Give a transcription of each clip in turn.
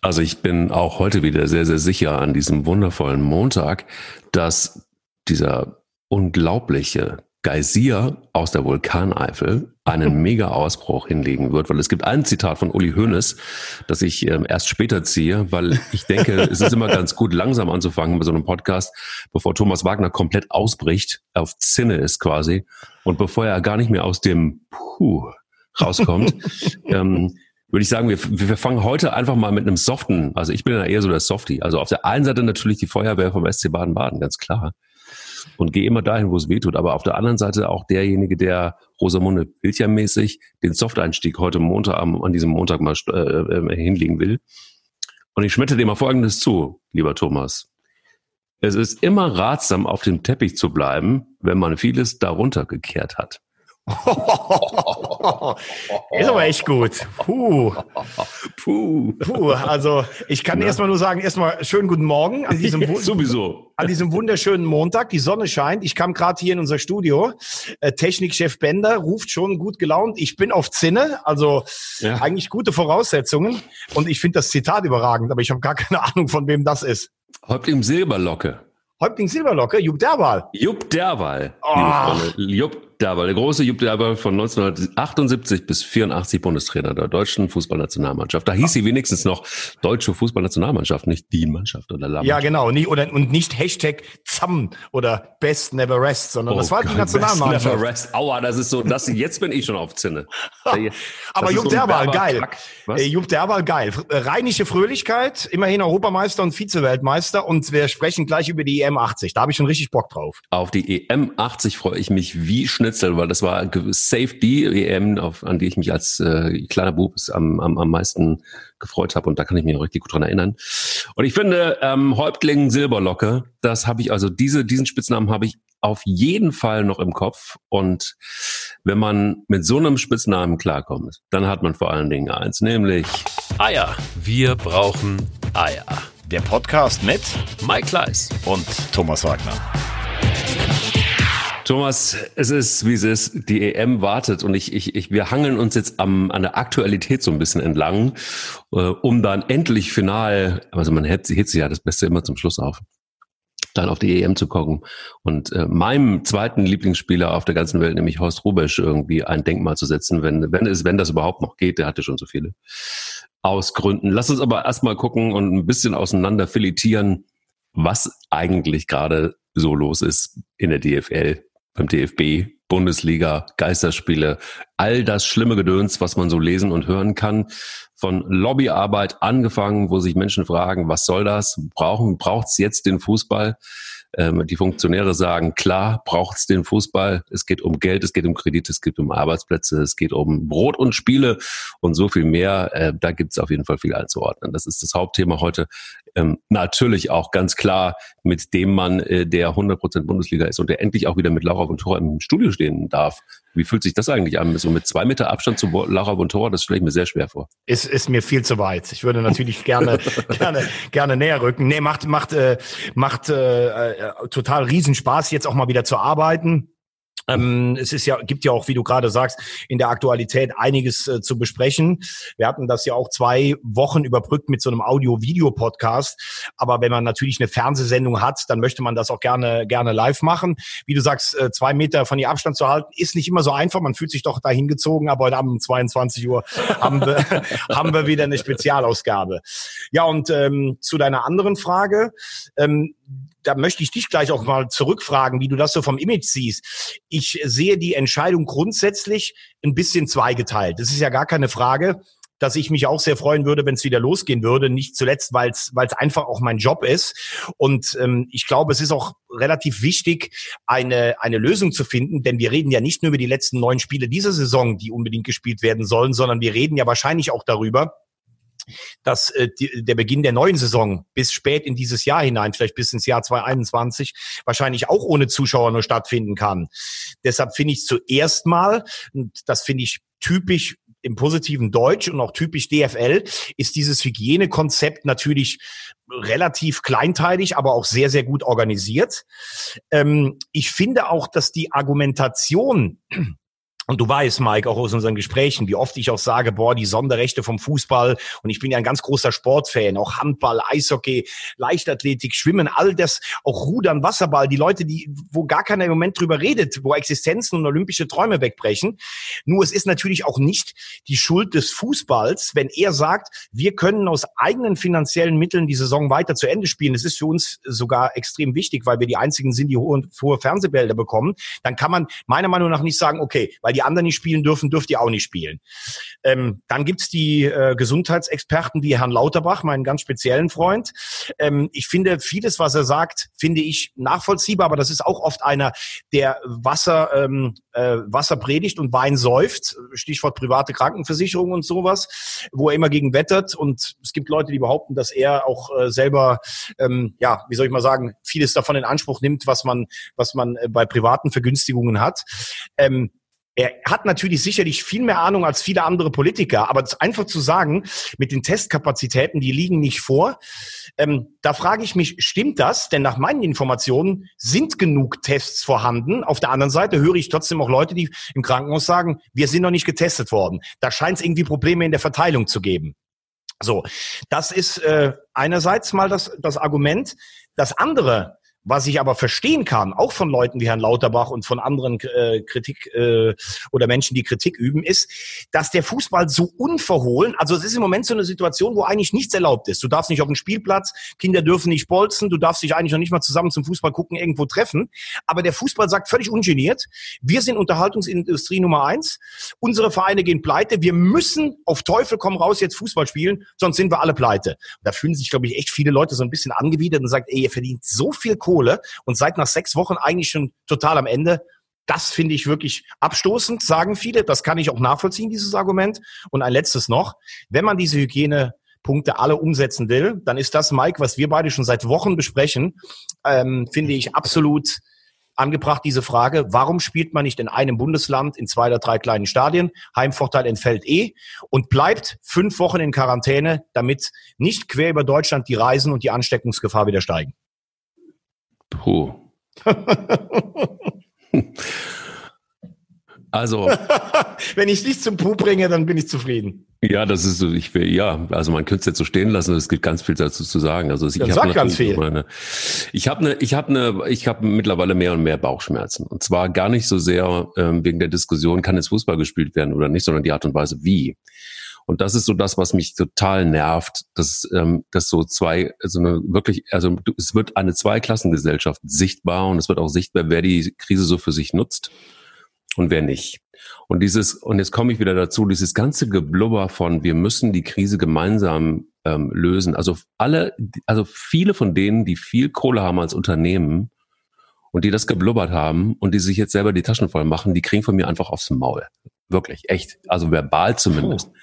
Also ich bin auch heute wieder sehr, sehr sicher an diesem wundervollen Montag, dass dieser unglaubliche Geysir aus der Vulkaneifel einen Mega-Ausbruch hinlegen wird, weil es gibt ein Zitat von Uli Hoeneß, das ich ähm, erst später ziehe, weil ich denke, es ist immer ganz gut, langsam anzufangen bei so einem Podcast, bevor Thomas Wagner komplett ausbricht, auf Zinne ist quasi und bevor er gar nicht mehr aus dem Puh rauskommt. ähm, würde ich sagen, wir, wir fangen heute einfach mal mit einem soften, also ich bin ja eher so der Softie. Also auf der einen Seite natürlich die Feuerwehr vom SC Baden-Baden, ganz klar und gehe immer dahin, wo es weh tut. Aber auf der anderen Seite auch derjenige, der Rosamunde Pilcher-mäßig den Soft-Einstieg heute Montag an diesem Montag mal äh, äh, hinlegen will. Und ich schmette dir mal Folgendes zu, lieber Thomas. Es ist immer ratsam, auf dem Teppich zu bleiben, wenn man vieles darunter gekehrt hat. ist aber echt gut. Puh. Puh. Puh. Also ich kann ja. erstmal nur sagen, erstmal schönen guten Morgen an diesem, ja, sowieso. an diesem wunderschönen Montag. Die Sonne scheint. Ich kam gerade hier in unser Studio. Äh, Technikchef Bender ruft schon gut gelaunt. Ich bin auf Zinne. Also ja. eigentlich gute Voraussetzungen. Und ich finde das Zitat überragend, aber ich habe gar keine Ahnung, von wem das ist. Häuptling Silberlocke. Häuptling Silberlocke, Jupp Derwal. Jupp Derwal. Oh. Jupp Derwal, der große Jupp Derwal von 1978 bis 84 Bundestrainer der deutschen Fußballnationalmannschaft. Da hieß sie wenigstens noch deutsche Fußballnationalmannschaft, nicht die Mannschaft oder La Ja, genau. Nie, oder, und nicht Hashtag ZAM oder Best Never Rest, sondern oh das war Gott, die Nationalmannschaft. Best Never Rest. Aua, das ist so, das, jetzt bin ich schon auf Zinne. Aber Jupp so Derwal, geil. Was? Jupp Derwal, geil. Rheinische Fröhlichkeit, immerhin Europameister und Vize-Weltmeister und wir sprechen gleich über die EM 80. Da habe ich schon richtig Bock drauf. Auf die EM 80 freue ich mich wie schnell Schnitzel, weil das war Safe EM, auf, an die ich mich als äh, kleiner Bub am, am, am meisten gefreut habe und da kann ich mich noch richtig gut dran erinnern. Und ich finde, ähm, Häuptling Silberlocke, das habe ich, also diese, diesen Spitznamen habe ich auf jeden Fall noch im Kopf. Und wenn man mit so einem Spitznamen klarkommt, dann hat man vor allen Dingen eins, nämlich Eier. Wir brauchen Eier. Der Podcast mit Mike Kleiss und Thomas Wagner. Thomas, es ist, wie es ist. Die EM wartet und ich, ich, ich, wir hangeln uns jetzt am, an der Aktualität so ein bisschen entlang, äh, um dann endlich final, also man hält, hält sich ja das Beste immer zum Schluss auf, dann auf die EM zu gucken und äh, meinem zweiten Lieblingsspieler auf der ganzen Welt, nämlich Horst Rubesch, irgendwie ein Denkmal zu setzen, wenn, wenn es, wenn das überhaupt noch geht, der hatte schon so viele Ausgründen. Lass uns aber erstmal gucken und ein bisschen auseinander filetieren, was eigentlich gerade so los ist in der DFL beim DFB, Bundesliga, Geisterspiele, all das schlimme Gedöns, was man so lesen und hören kann, von Lobbyarbeit angefangen, wo sich Menschen fragen, was soll das? Brauchen, braucht's jetzt den Fußball? Ähm, die Funktionäre sagen, klar, braucht's den Fußball. Es geht um Geld, es geht um Kredite, es geht um Arbeitsplätze, es geht um Brot und Spiele und so viel mehr. Äh, da gibt's auf jeden Fall viel einzuordnen. Das ist das Hauptthema heute. Ähm, natürlich auch ganz klar mit dem Mann, äh, der 100% Bundesliga ist und der endlich auch wieder mit Laura Bontora im Studio stehen darf. Wie fühlt sich das eigentlich an? So mit zwei Meter Abstand zu Laura Bontora, das stelle ich mir sehr schwer vor. Ist, ist mir viel zu weit. Ich würde natürlich gerne, gerne, gerne näher rücken. Nee, macht, macht, äh, macht äh, äh, total Riesenspaß, jetzt auch mal wieder zu arbeiten. Ähm, es ist ja, gibt ja auch, wie du gerade sagst, in der Aktualität einiges äh, zu besprechen. Wir hatten das ja auch zwei Wochen überbrückt mit so einem Audio-Video-Podcast. Aber wenn man natürlich eine Fernsehsendung hat, dann möchte man das auch gerne, gerne live machen. Wie du sagst, äh, zwei Meter von ihr Abstand zu halten, ist nicht immer so einfach. Man fühlt sich doch dahin gezogen, aber heute Abend um 22 Uhr haben wir, haben wir wieder eine Spezialausgabe. Ja, und ähm, zu deiner anderen Frage. Ähm, da möchte ich dich gleich auch mal zurückfragen, wie du das so vom Image siehst. Ich sehe die Entscheidung grundsätzlich ein bisschen zweigeteilt. Das ist ja gar keine Frage dass ich mich auch sehr freuen würde, wenn es wieder losgehen würde. Nicht zuletzt, weil es einfach auch mein Job ist. Und ähm, ich glaube, es ist auch relativ wichtig, eine, eine Lösung zu finden, denn wir reden ja nicht nur über die letzten neun Spiele dieser Saison, die unbedingt gespielt werden sollen, sondern wir reden ja wahrscheinlich auch darüber, dass äh, die, der Beginn der neuen Saison bis spät in dieses Jahr hinein, vielleicht bis ins Jahr 2021, wahrscheinlich auch ohne Zuschauer nur stattfinden kann. Deshalb finde ich zuerst mal, und das finde ich typisch im positiven Deutsch und auch typisch DFL, ist dieses Hygienekonzept natürlich relativ kleinteilig, aber auch sehr, sehr gut organisiert. Ähm, ich finde auch, dass die Argumentation Und du weißt, Mike, auch aus unseren Gesprächen, wie oft ich auch sage, boah, die Sonderrechte vom Fußball. Und ich bin ja ein ganz großer Sportfan, auch Handball, Eishockey, Leichtathletik, Schwimmen, all das, auch Rudern, Wasserball, die Leute, die, wo gar keiner im Moment drüber redet, wo Existenzen und olympische Träume wegbrechen. Nur es ist natürlich auch nicht die Schuld des Fußballs, wenn er sagt, wir können aus eigenen finanziellen Mitteln die Saison weiter zu Ende spielen. Das ist für uns sogar extrem wichtig, weil wir die einzigen sind, die hohe, hohe Fernsehbilder bekommen. Dann kann man meiner Meinung nach nicht sagen, okay, weil die anderen nicht spielen dürfen, dürft ihr auch nicht spielen. Ähm, dann gibt's die äh, Gesundheitsexperten wie Herrn Lauterbach, meinen ganz speziellen Freund. Ähm, ich finde vieles, was er sagt, finde ich nachvollziehbar, aber das ist auch oft einer, der Wasser, ähm, äh, Wasser predigt und Wein säuft. Stichwort private Krankenversicherung und sowas, wo er immer gegen wettert. Und es gibt Leute, die behaupten, dass er auch äh, selber, ähm, ja, wie soll ich mal sagen, vieles davon in Anspruch nimmt, was man, was man äh, bei privaten Vergünstigungen hat. Ähm, er hat natürlich sicherlich viel mehr Ahnung als viele andere Politiker, aber einfach zu sagen, mit den Testkapazitäten, die liegen nicht vor, ähm, da frage ich mich, stimmt das? Denn nach meinen Informationen sind genug Tests vorhanden. Auf der anderen Seite höre ich trotzdem auch Leute, die im Krankenhaus sagen, wir sind noch nicht getestet worden. Da scheint es irgendwie Probleme in der Verteilung zu geben. So, das ist äh, einerseits mal das, das Argument. Das andere, was ich aber verstehen kann, auch von Leuten wie Herrn Lauterbach und von anderen äh, Kritik äh, oder Menschen, die Kritik üben, ist, dass der Fußball so unverhohlen, also es ist im Moment so eine Situation, wo eigentlich nichts erlaubt ist. Du darfst nicht auf den Spielplatz, Kinder dürfen nicht bolzen, du darfst dich eigentlich noch nicht mal zusammen zum Fußball gucken irgendwo treffen. Aber der Fußball sagt völlig ungeniert, wir sind Unterhaltungsindustrie Nummer eins, unsere Vereine gehen pleite, wir müssen auf Teufel komm raus jetzt Fußball spielen, sonst sind wir alle pleite. Da fühlen sich, glaube ich, echt viele Leute so ein bisschen angewidert und sagen, ey, ihr verdient so viel Kohle, Kohle und seid nach sechs Wochen eigentlich schon total am Ende. Das finde ich wirklich abstoßend, sagen viele. Das kann ich auch nachvollziehen, dieses Argument. Und ein letztes noch. Wenn man diese Hygienepunkte alle umsetzen will, dann ist das, Mike, was wir beide schon seit Wochen besprechen, ähm, finde ich absolut angebracht, diese Frage, warum spielt man nicht in einem Bundesland in zwei oder drei kleinen Stadien? Heimvorteil entfällt eh und bleibt fünf Wochen in Quarantäne, damit nicht quer über Deutschland die Reisen und die Ansteckungsgefahr wieder steigen. Puh. also. Wenn ich dich zum Puh bringe, dann bin ich zufrieden. Ja, das ist so, ich will, ja, also man könnte es jetzt so stehen lassen, es gibt ganz viel dazu zu sagen. Also ich habe ganz viel. Meine, ich habe eine, ich habe eine, ich habe mittlerweile mehr und mehr Bauchschmerzen. Und zwar gar nicht so sehr ähm, wegen der Diskussion, kann jetzt Fußball gespielt werden oder nicht, sondern die Art und Weise, wie. Und das ist so das, was mich total nervt, dass, ähm, dass so zwei, also eine wirklich, also es wird eine Zweiklassengesellschaft sichtbar und es wird auch sichtbar, wer die Krise so für sich nutzt und wer nicht. Und dieses, und jetzt komme ich wieder dazu, dieses ganze Geblubber von, wir müssen die Krise gemeinsam ähm, lösen. Also alle, also viele von denen, die viel Kohle haben als Unternehmen und die das geblubbert haben und die sich jetzt selber die Taschen voll machen, die kriegen von mir einfach aufs Maul. Wirklich, echt. Also verbal zumindest. Oh.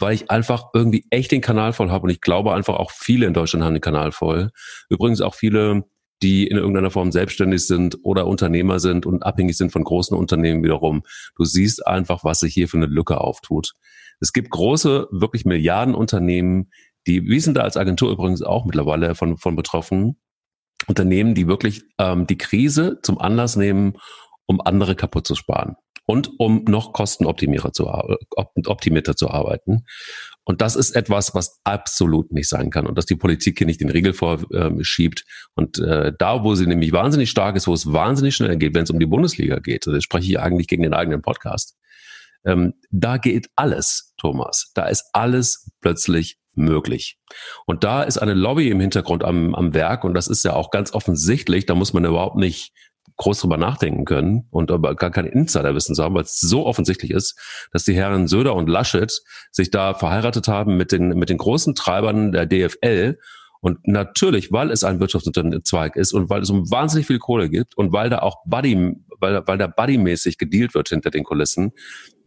Weil ich einfach irgendwie echt den Kanal voll habe und ich glaube einfach auch viele in Deutschland haben den Kanal voll. Übrigens auch viele, die in irgendeiner Form selbstständig sind oder Unternehmer sind und abhängig sind von großen Unternehmen wiederum. Du siehst einfach, was sich hier für eine Lücke auftut. Es gibt große, wirklich Milliardenunternehmen, die, wir sind da als Agentur übrigens auch mittlerweile von, von betroffen, Unternehmen, die wirklich ähm, die Krise zum Anlass nehmen, um andere kaputt zu sparen und um noch kostenoptimierter zu, optimierter zu arbeiten. Und das ist etwas, was absolut nicht sein kann und dass die Politik hier nicht den Riegel vorschiebt. und äh, da, wo sie nämlich wahnsinnig stark ist, wo es wahnsinnig schnell geht, wenn es um die Bundesliga geht, das spreche ich eigentlich gegen den eigenen Podcast, ähm, da geht alles, Thomas. Da ist alles plötzlich möglich. Und da ist eine Lobby im Hintergrund am, am Werk und das ist ja auch ganz offensichtlich, da muss man überhaupt nicht groß drüber nachdenken können und aber gar kein Insiderwissen zu haben, weil es so offensichtlich ist, dass die Herren Söder und Laschet sich da verheiratet haben mit den, mit den großen Treibern der DFL und natürlich, weil es ein Wirtschaftszweig ist und weil es um wahnsinnig viel Kohle gibt und weil da auch Buddy, weil, weil da Buddy-mäßig gedealt wird hinter den Kulissen,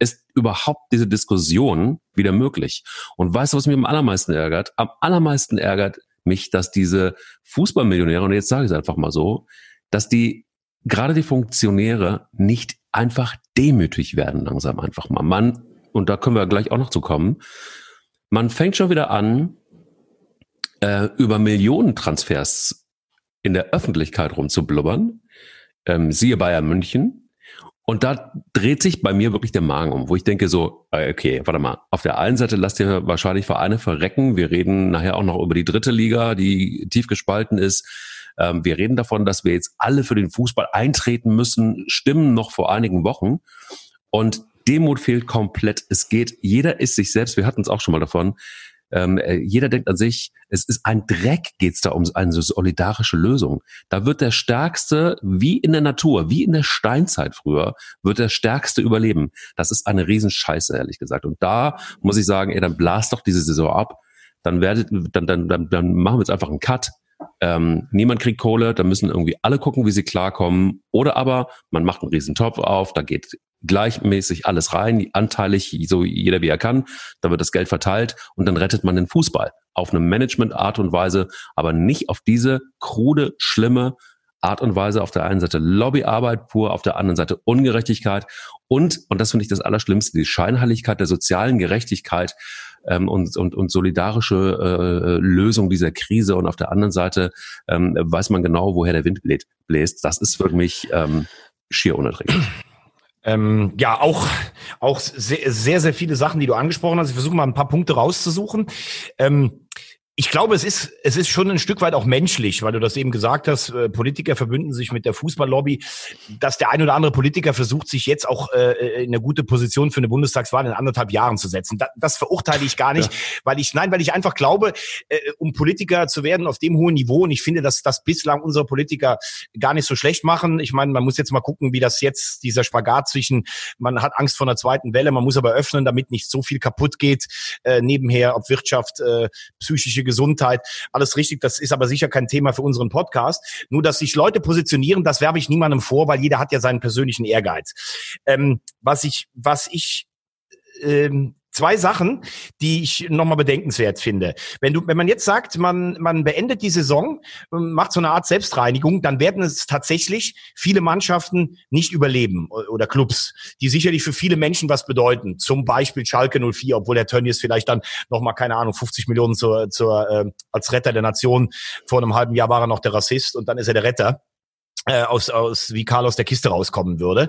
ist überhaupt diese Diskussion wieder möglich. Und weißt du, was mich am allermeisten ärgert? Am allermeisten ärgert mich, dass diese Fußballmillionäre, und jetzt sage ich es einfach mal so, dass die gerade die Funktionäre nicht einfach demütig werden langsam einfach mal. Man, und da können wir gleich auch noch zu kommen, man fängt schon wieder an, äh, über Millionentransfers in der Öffentlichkeit rumzublubbern. Ähm, siehe Bayern München. Und da dreht sich bei mir wirklich der Magen um, wo ich denke so, äh, okay, warte mal, auf der einen Seite lasst ihr wahrscheinlich Vereine verrecken. Wir reden nachher auch noch über die dritte Liga, die tief gespalten ist. Ähm, wir reden davon, dass wir jetzt alle für den Fußball eintreten müssen, stimmen noch vor einigen Wochen. Und Demut fehlt komplett. Es geht, jeder ist sich selbst, wir hatten es auch schon mal davon, ähm, äh, jeder denkt an sich, es ist ein Dreck, geht's da um eine solidarische Lösung. Da wird der Stärkste, wie in der Natur, wie in der Steinzeit früher, wird der Stärkste überleben. Das ist eine Riesenscheiße, ehrlich gesagt. Und da muss ich sagen, ey, dann blast doch diese Saison ab. Dann werdet, dann, dann, dann, dann machen wir jetzt einfach einen Cut. Ähm, niemand kriegt Kohle, da müssen irgendwie alle gucken, wie sie klarkommen. Oder aber man macht einen riesen auf, da geht gleichmäßig alles rein, anteilig, so jeder wie er kann. Da wird das Geld verteilt und dann rettet man den Fußball auf eine Management-Art und Weise, aber nicht auf diese krude, schlimme Art und Weise. Auf der einen Seite Lobbyarbeit pur, auf der anderen Seite Ungerechtigkeit und, und das finde ich das Allerschlimmste, die Scheinheiligkeit der sozialen Gerechtigkeit ähm, und, und, und solidarische äh, Lösung dieser Krise. Und auf der anderen Seite ähm, weiß man genau, woher der Wind bläst. Das ist für mich ähm, schier unerträglich. Ähm, ja, auch, auch sehr, sehr, sehr viele Sachen, die du angesprochen hast. Ich versuche mal ein paar Punkte rauszusuchen. Ähm, ich glaube, es ist, es ist schon ein Stück weit auch menschlich, weil du das eben gesagt hast, äh, Politiker verbünden sich mit der Fußballlobby, dass der ein oder andere Politiker versucht, sich jetzt auch äh, in eine gute Position für eine Bundestagswahl in anderthalb Jahren zu setzen. Das, das verurteile ich gar nicht, ja. weil ich, nein, weil ich einfach glaube, äh, um Politiker zu werden auf dem hohen Niveau, und ich finde, dass das bislang unsere Politiker gar nicht so schlecht machen. Ich meine, man muss jetzt mal gucken, wie das jetzt, dieser Spagat zwischen, man hat Angst vor einer zweiten Welle, man muss aber öffnen, damit nicht so viel kaputt geht, äh, nebenher, ob Wirtschaft, äh, psychische Gesundheit, alles richtig. Das ist aber sicher kein Thema für unseren Podcast. Nur, dass sich Leute positionieren, das werfe ich niemandem vor, weil jeder hat ja seinen persönlichen Ehrgeiz. Ähm, was ich, was ich ähm, zwei Sachen, die ich nochmal bedenkenswert finde. Wenn du, wenn man jetzt sagt, man, man beendet die Saison, macht so eine Art Selbstreinigung, dann werden es tatsächlich viele Mannschaften nicht überleben oder Clubs, die sicherlich für viele Menschen was bedeuten. Zum Beispiel Schalke 04, obwohl der Tönnies vielleicht dann nochmal, keine Ahnung, 50 Millionen zur, zur, äh, als Retter der Nation. Vor einem halben Jahr war er noch der Rassist und dann ist er der Retter äh, aus, aus wie Karl aus der Kiste rauskommen würde.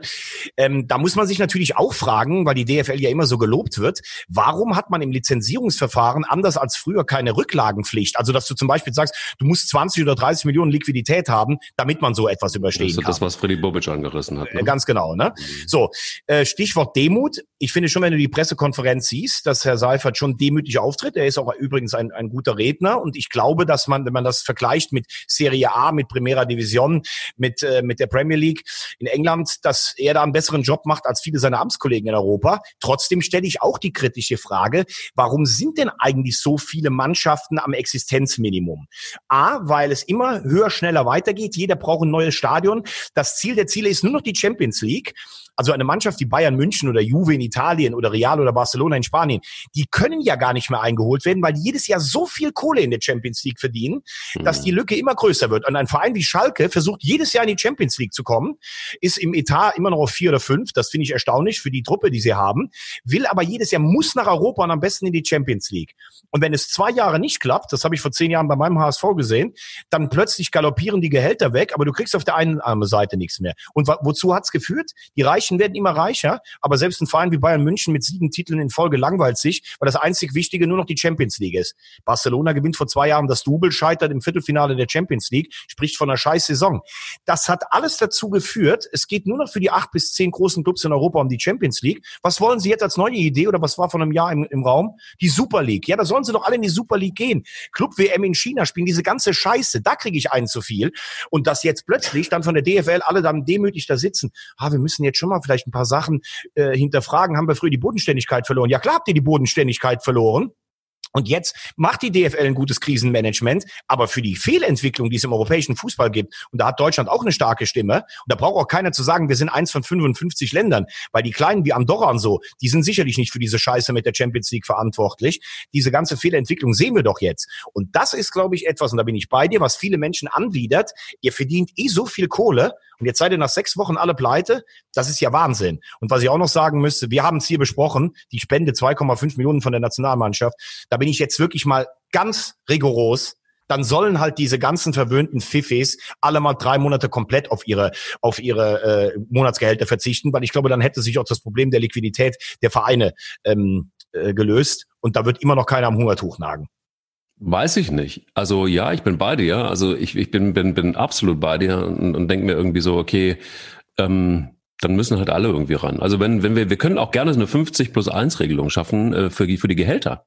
Ähm, da muss man sich natürlich auch fragen, weil die DFL ja immer so gelobt wird, warum hat man im Lizenzierungsverfahren anders als früher keine Rücklagenpflicht? Also dass du zum Beispiel sagst, du musst 20 oder 30 Millionen Liquidität haben, damit man so etwas überstehen das ist kann. Das, was Freddy Bobic angerissen hat. Ne? Äh, ganz genau. Ne? Mhm. So, äh, Stichwort Demut. Ich finde schon, wenn du die Pressekonferenz siehst, dass Herr Seifert schon demütig auftritt. Er ist auch übrigens ein, ein guter Redner und ich glaube, dass man, wenn man das vergleicht mit Serie A, mit Primera Division, mit, äh, mit der Premier League in England, dass er da einen besseren Job macht als viele seiner Amtskollegen in Europa. Trotzdem stelle ich auch die kritische Frage, warum sind denn eigentlich so viele Mannschaften am Existenzminimum? A, weil es immer höher, schneller weitergeht. Jeder braucht ein neues Stadion. Das Ziel der Ziele ist nur noch die Champions League. Also eine Mannschaft wie Bayern München oder Juve in Italien oder Real oder Barcelona in Spanien, die können ja gar nicht mehr eingeholt werden, weil die jedes Jahr so viel Kohle in der Champions League verdienen, dass die Lücke immer größer wird. Und ein Verein wie Schalke versucht jedes Jahr in die Champions League zu kommen, ist im Etat immer noch auf vier oder fünf. Das finde ich erstaunlich für die Truppe, die sie haben, will aber jedes Jahr muss nach Europa und am besten in die Champions League. Und wenn es zwei Jahre nicht klappt, das habe ich vor zehn Jahren bei meinem HSV gesehen, dann plötzlich galoppieren die Gehälter weg, aber du kriegst auf der einen Seite nichts mehr. Und wozu hat's geführt? Die Reichen Reichen werden immer reicher, aber selbst ein Verein wie Bayern München mit sieben Titeln in Folge langweilt sich, weil das einzig Wichtige nur noch die Champions League ist. Barcelona gewinnt vor zwei Jahren das Double, scheitert im Viertelfinale der Champions League, spricht von einer scheiß Saison. Das hat alles dazu geführt, es geht nur noch für die acht bis zehn großen Clubs in Europa um die Champions League. Was wollen sie jetzt als neue Idee oder was war vor einem Jahr im, im Raum? Die Super League. Ja, da sollen sie doch alle in die Super League gehen. Club WM in China spielen diese ganze Scheiße. Da kriege ich einen zu viel. Und dass jetzt plötzlich dann von der DFL alle dann demütig da sitzen. Ah, wir müssen jetzt schon mal vielleicht ein paar Sachen äh, hinterfragen. Haben wir früher die Bodenständigkeit verloren? Ja klar habt ihr die Bodenständigkeit verloren. Und jetzt macht die DFL ein gutes Krisenmanagement, aber für die Fehlentwicklung, die es im europäischen Fußball gibt, und da hat Deutschland auch eine starke Stimme, und da braucht auch keiner zu sagen, wir sind eins von 55 Ländern, weil die Kleinen wie Andorra und so, die sind sicherlich nicht für diese Scheiße mit der Champions League verantwortlich. Diese ganze Fehlentwicklung sehen wir doch jetzt. Und das ist, glaube ich, etwas, und da bin ich bei dir, was viele Menschen anwidert. Ihr verdient eh so viel Kohle, und jetzt seid ihr nach sechs Wochen alle pleite. Das ist ja Wahnsinn. Und was ich auch noch sagen müsste, wir haben es hier besprochen, die Spende 2,5 Millionen von der Nationalmannschaft. Da bin ich jetzt wirklich mal ganz rigoros. dann sollen halt diese ganzen verwöhnten Fiffis alle mal drei Monate komplett auf ihre, auf ihre äh, Monatsgehälter verzichten, weil ich glaube, dann hätte sich auch das Problem der Liquidität der Vereine ähm, äh, gelöst und da wird immer noch keiner am Hungertuch nagen. Weiß ich nicht. Also ja, ich bin bei dir. Also ich, ich bin, bin, bin absolut bei dir und, und denke mir irgendwie so, okay, ähm, dann müssen halt alle irgendwie ran. Also wenn, wenn wir, wir können auch gerne eine 50 plus 1 Regelung schaffen äh, für, für die Gehälter.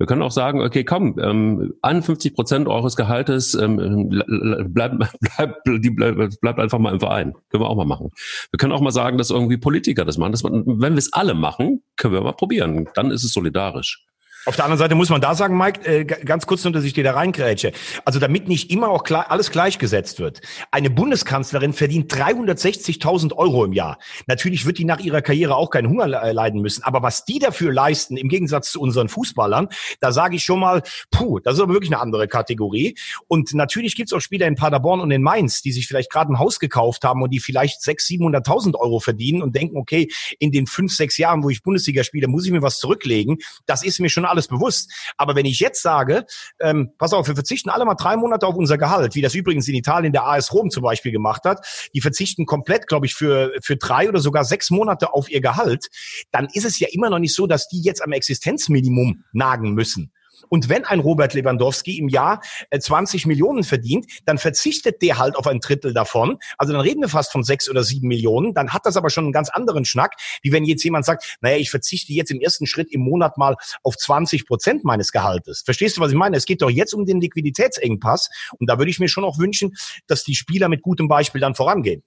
Wir können auch sagen, okay, komm, ähm, 51 Prozent eures Gehaltes ähm, bleibt bleib, bleib, bleib einfach mal im Verein. Können wir auch mal machen. Wir können auch mal sagen, dass irgendwie Politiker das machen. Dass man, wenn wir es alle machen, können wir mal probieren. Dann ist es solidarisch. Auf der anderen Seite muss man da sagen, Mike, äh, ganz kurz nur, dass ich dir da reingrätsche. Also damit nicht immer auch klar, alles gleichgesetzt wird. Eine Bundeskanzlerin verdient 360.000 Euro im Jahr. Natürlich wird die nach ihrer Karriere auch keinen Hunger leiden müssen. Aber was die dafür leisten, im Gegensatz zu unseren Fußballern, da sage ich schon mal, puh, das ist aber wirklich eine andere Kategorie. Und natürlich gibt's auch Spieler in Paderborn und in Mainz, die sich vielleicht gerade ein Haus gekauft haben und die vielleicht 600.000, 700.000 Euro verdienen und denken, okay, in den fünf, sechs Jahren, wo ich Bundesliga spiele, muss ich mir was zurücklegen. Das ist mir schon alles bewusst. Aber wenn ich jetzt sage, ähm, pass auf, wir verzichten alle mal drei Monate auf unser Gehalt, wie das übrigens in Italien der AS Rom zum Beispiel gemacht hat, die verzichten komplett, glaube ich, für, für drei oder sogar sechs Monate auf ihr Gehalt, dann ist es ja immer noch nicht so, dass die jetzt am Existenzminimum nagen müssen. Und wenn ein Robert Lewandowski im Jahr 20 äh, Millionen verdient, dann verzichtet der halt auf ein Drittel davon. Also dann reden wir fast von sechs oder sieben Millionen. Dann hat das aber schon einen ganz anderen Schnack, wie wenn jetzt jemand sagt, naja, ich verzichte jetzt im ersten Schritt im Monat mal auf 20 Prozent meines Gehaltes. Verstehst du, was ich meine? Es geht doch jetzt um den Liquiditätsengpass. Und da würde ich mir schon auch wünschen, dass die Spieler mit gutem Beispiel dann vorangehen.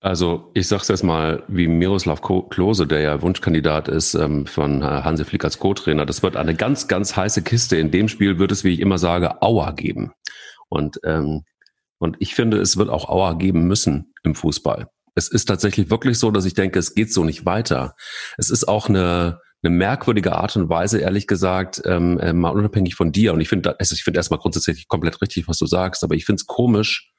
Also ich sage es jetzt mal, wie Miroslav Klose, der ja Wunschkandidat ist ähm, von Hansi Flick als Co-Trainer. Das wird eine ganz, ganz heiße Kiste. In dem Spiel wird es, wie ich immer sage, Aua geben. Und, ähm, und ich finde, es wird auch Aua geben müssen im Fußball. Es ist tatsächlich wirklich so, dass ich denke, es geht so nicht weiter. Es ist auch eine, eine merkwürdige Art und Weise, ehrlich gesagt, ähm, äh, mal unabhängig von dir. Und ich finde, also ich finde erstmal grundsätzlich komplett richtig, was du sagst, aber ich finde es komisch,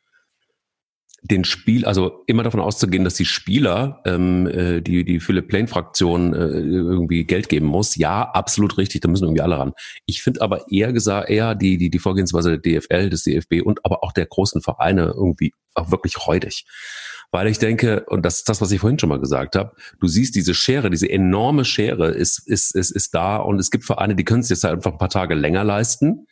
den Spiel, also immer davon auszugehen, dass die Spieler, ähm, äh, die die Philipp Plain Fraktion äh, irgendwie Geld geben muss, ja, absolut richtig, da müssen irgendwie alle ran. Ich finde aber eher gesagt, eher die die die Vorgehensweise der DFL, des DFB und aber auch der großen Vereine irgendwie auch wirklich räudig. Weil ich denke, und das ist das, was ich vorhin schon mal gesagt habe, du siehst diese Schere, diese enorme Schere ist, ist, ist, ist da und es gibt Vereine, die können es jetzt halt einfach ein paar Tage länger leisten.